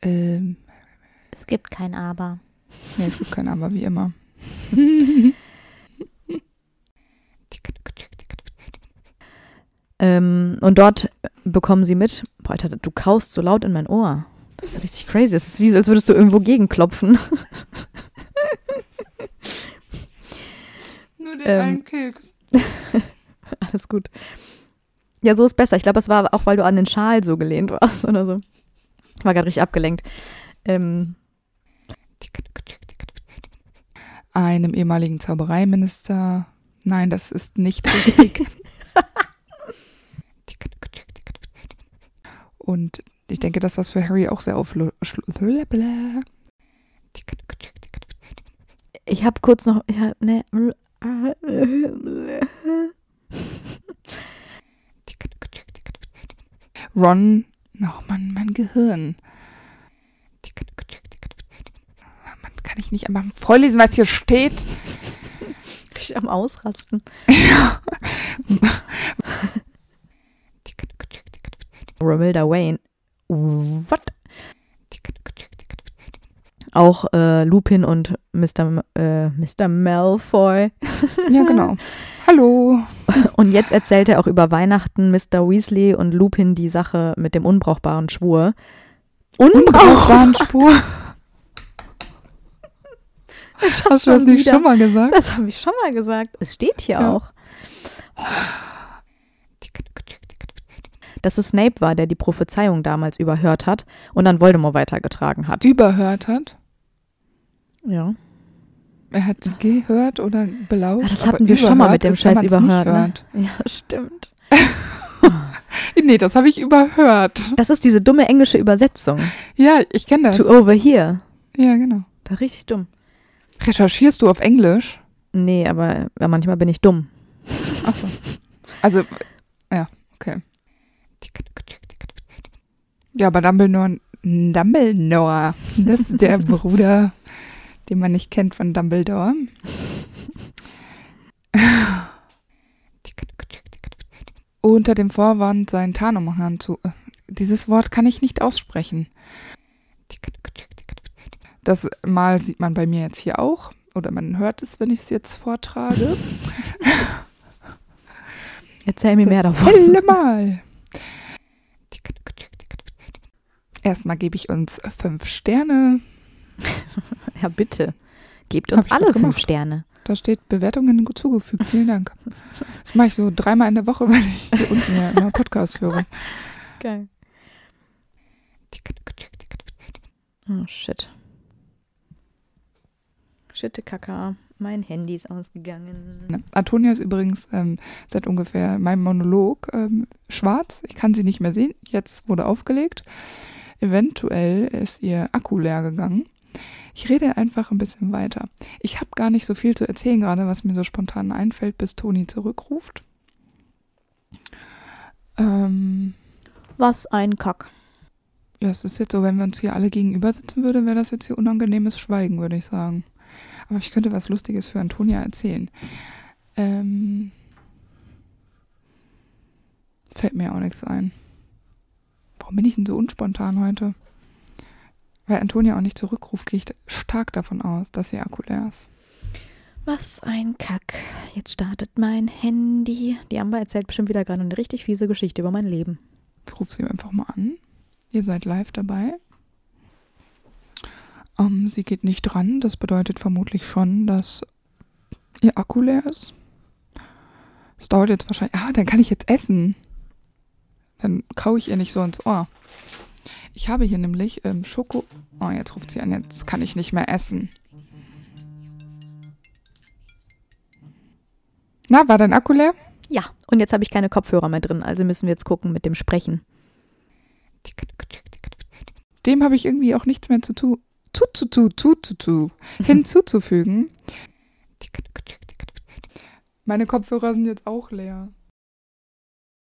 ähm, Es gibt kein Aber. nee, es gibt kein Aber, wie immer. Ähm, und dort bekommen sie mit, boah, Alter, du kaust so laut in mein Ohr. Das ist richtig crazy. Es ist wie, als würdest du irgendwo gegenklopfen. Nur den Ähm. einen Keks. Alles gut. Ja, so ist besser. Ich glaube, es war auch, weil du an den Schal so gelehnt warst oder so. War gerade richtig abgelenkt. Ähm, Einem ehemaligen Zaubereiminister. Nein, das ist nicht richtig. Und ich denke, dass das für Harry auch sehr auflu... ich habe kurz noch. Ich hab, ne, Ron. Oh Mann, mein Gehirn. Man kann ich nicht einmal vorlesen, was hier steht. richtig am Ausrasten. Romilda Wayne. What? Auch äh, Lupin und Mr. M- Äh, Mr. Malfoy. Ja, genau. Hallo. Und jetzt erzählt er auch über Weihnachten Mr. Weasley und Lupin die Sache mit dem unbrauchbaren Schwur. Unbrauchbaren Spur. Das Hast du das nicht schon mal gesagt? Das habe ich schon mal gesagt. Es steht hier Ja. auch. Dass es Snape war, der die Prophezeiung damals überhört hat und an Voldemort weitergetragen hat. Überhört hat. Ja. Er hat sie gehört oder belauscht. Ah, das hatten wir schon mal mit dem Scheiß überhört. Ne? Ja, stimmt. Nee, das habe ich überhört. Das ist diese dumme englische Übersetzung. Ja, ich kenne das. To overhear. Ja, genau. Da richtig dumm. Recherchierst du auf Englisch? Nee, aber ja, manchmal bin ich dumm. Achso. Also, ja, okay. Ja, aber Dumbledore, Dumbledore, das ist der Bruder, den man nicht kennt von Dumbledore. Unter dem Vorwand, seinen Tarnumhang zu. äh, Dieses Wort kann ich nicht aussprechen. Das Mal sieht man bei mir jetzt hier auch. Oder man hört es, wenn ich es jetzt vortrage. Erzähl mir mehr Das davon. helle Mal. Erstmal gebe ich uns fünf Sterne. Ja, bitte. Gebt uns alle fünf. Sterne. Da steht Bewertungen zugefügt. Vielen Dank. Das mache ich so dreimal in der Woche, wenn ich hier unten ja immer Podcast höre. Geil. Oh, shit. Schitte Kaka. Mein Handy ist ausgegangen. Antonia ist übrigens ähm, seit ungefähr meinem Monolog ähm, schwarz. Ich kann sie nicht mehr sehen. Jetzt wurde aufgelegt. Eventuell ist ihr Akku leer gegangen. Ich rede einfach ein bisschen weiter. Ich habe gar nicht so viel zu erzählen gerade, was mir so spontan einfällt, bis Toni zurückruft. Ähm, Was ein Kack. ja, es ist jetzt so, wenn wir uns hier alle gegenüber sitzen würden, wäre das jetzt hier unangenehmes Schweigen, würde ich sagen. Aber ich könnte was Lustiges für Antonia erzählen. Ähm, fällt mir auch nichts ein. Warum bin ich denn so unspontan heute? Weil Antonia auch nicht zurückruft, gehe ich stark davon aus, dass sie Akku leer ist. Was ein Kack. Jetzt startet mein Handy. Die Amber erzählt bestimmt wieder gerade eine richtig fiese Geschichte über mein Leben. Ich rufe sie einfach mal an. Ihr seid live dabei. Ähm, sie geht nicht dran. Das bedeutet vermutlich schon, dass ihr Akku leer ist. Es dauert jetzt wahrscheinlich. Ah, dann kann ich jetzt essen. Dann kaue ich ihr nicht so ins Ohr. Ich habe hier nämlich ähm, Schoko. Oh, jetzt ruft sie an. Jetzt kann ich nicht mehr essen. Na, war dein Akku leer? Ja, und jetzt habe ich keine Kopfhörer mehr drin, also müssen wir jetzt gucken mit dem Sprechen. Dem habe ich irgendwie auch nichts mehr zu tu, zu, zu, zu, zu, zu, zu, hinzuzufügen. Meine Kopfhörer sind jetzt auch leer.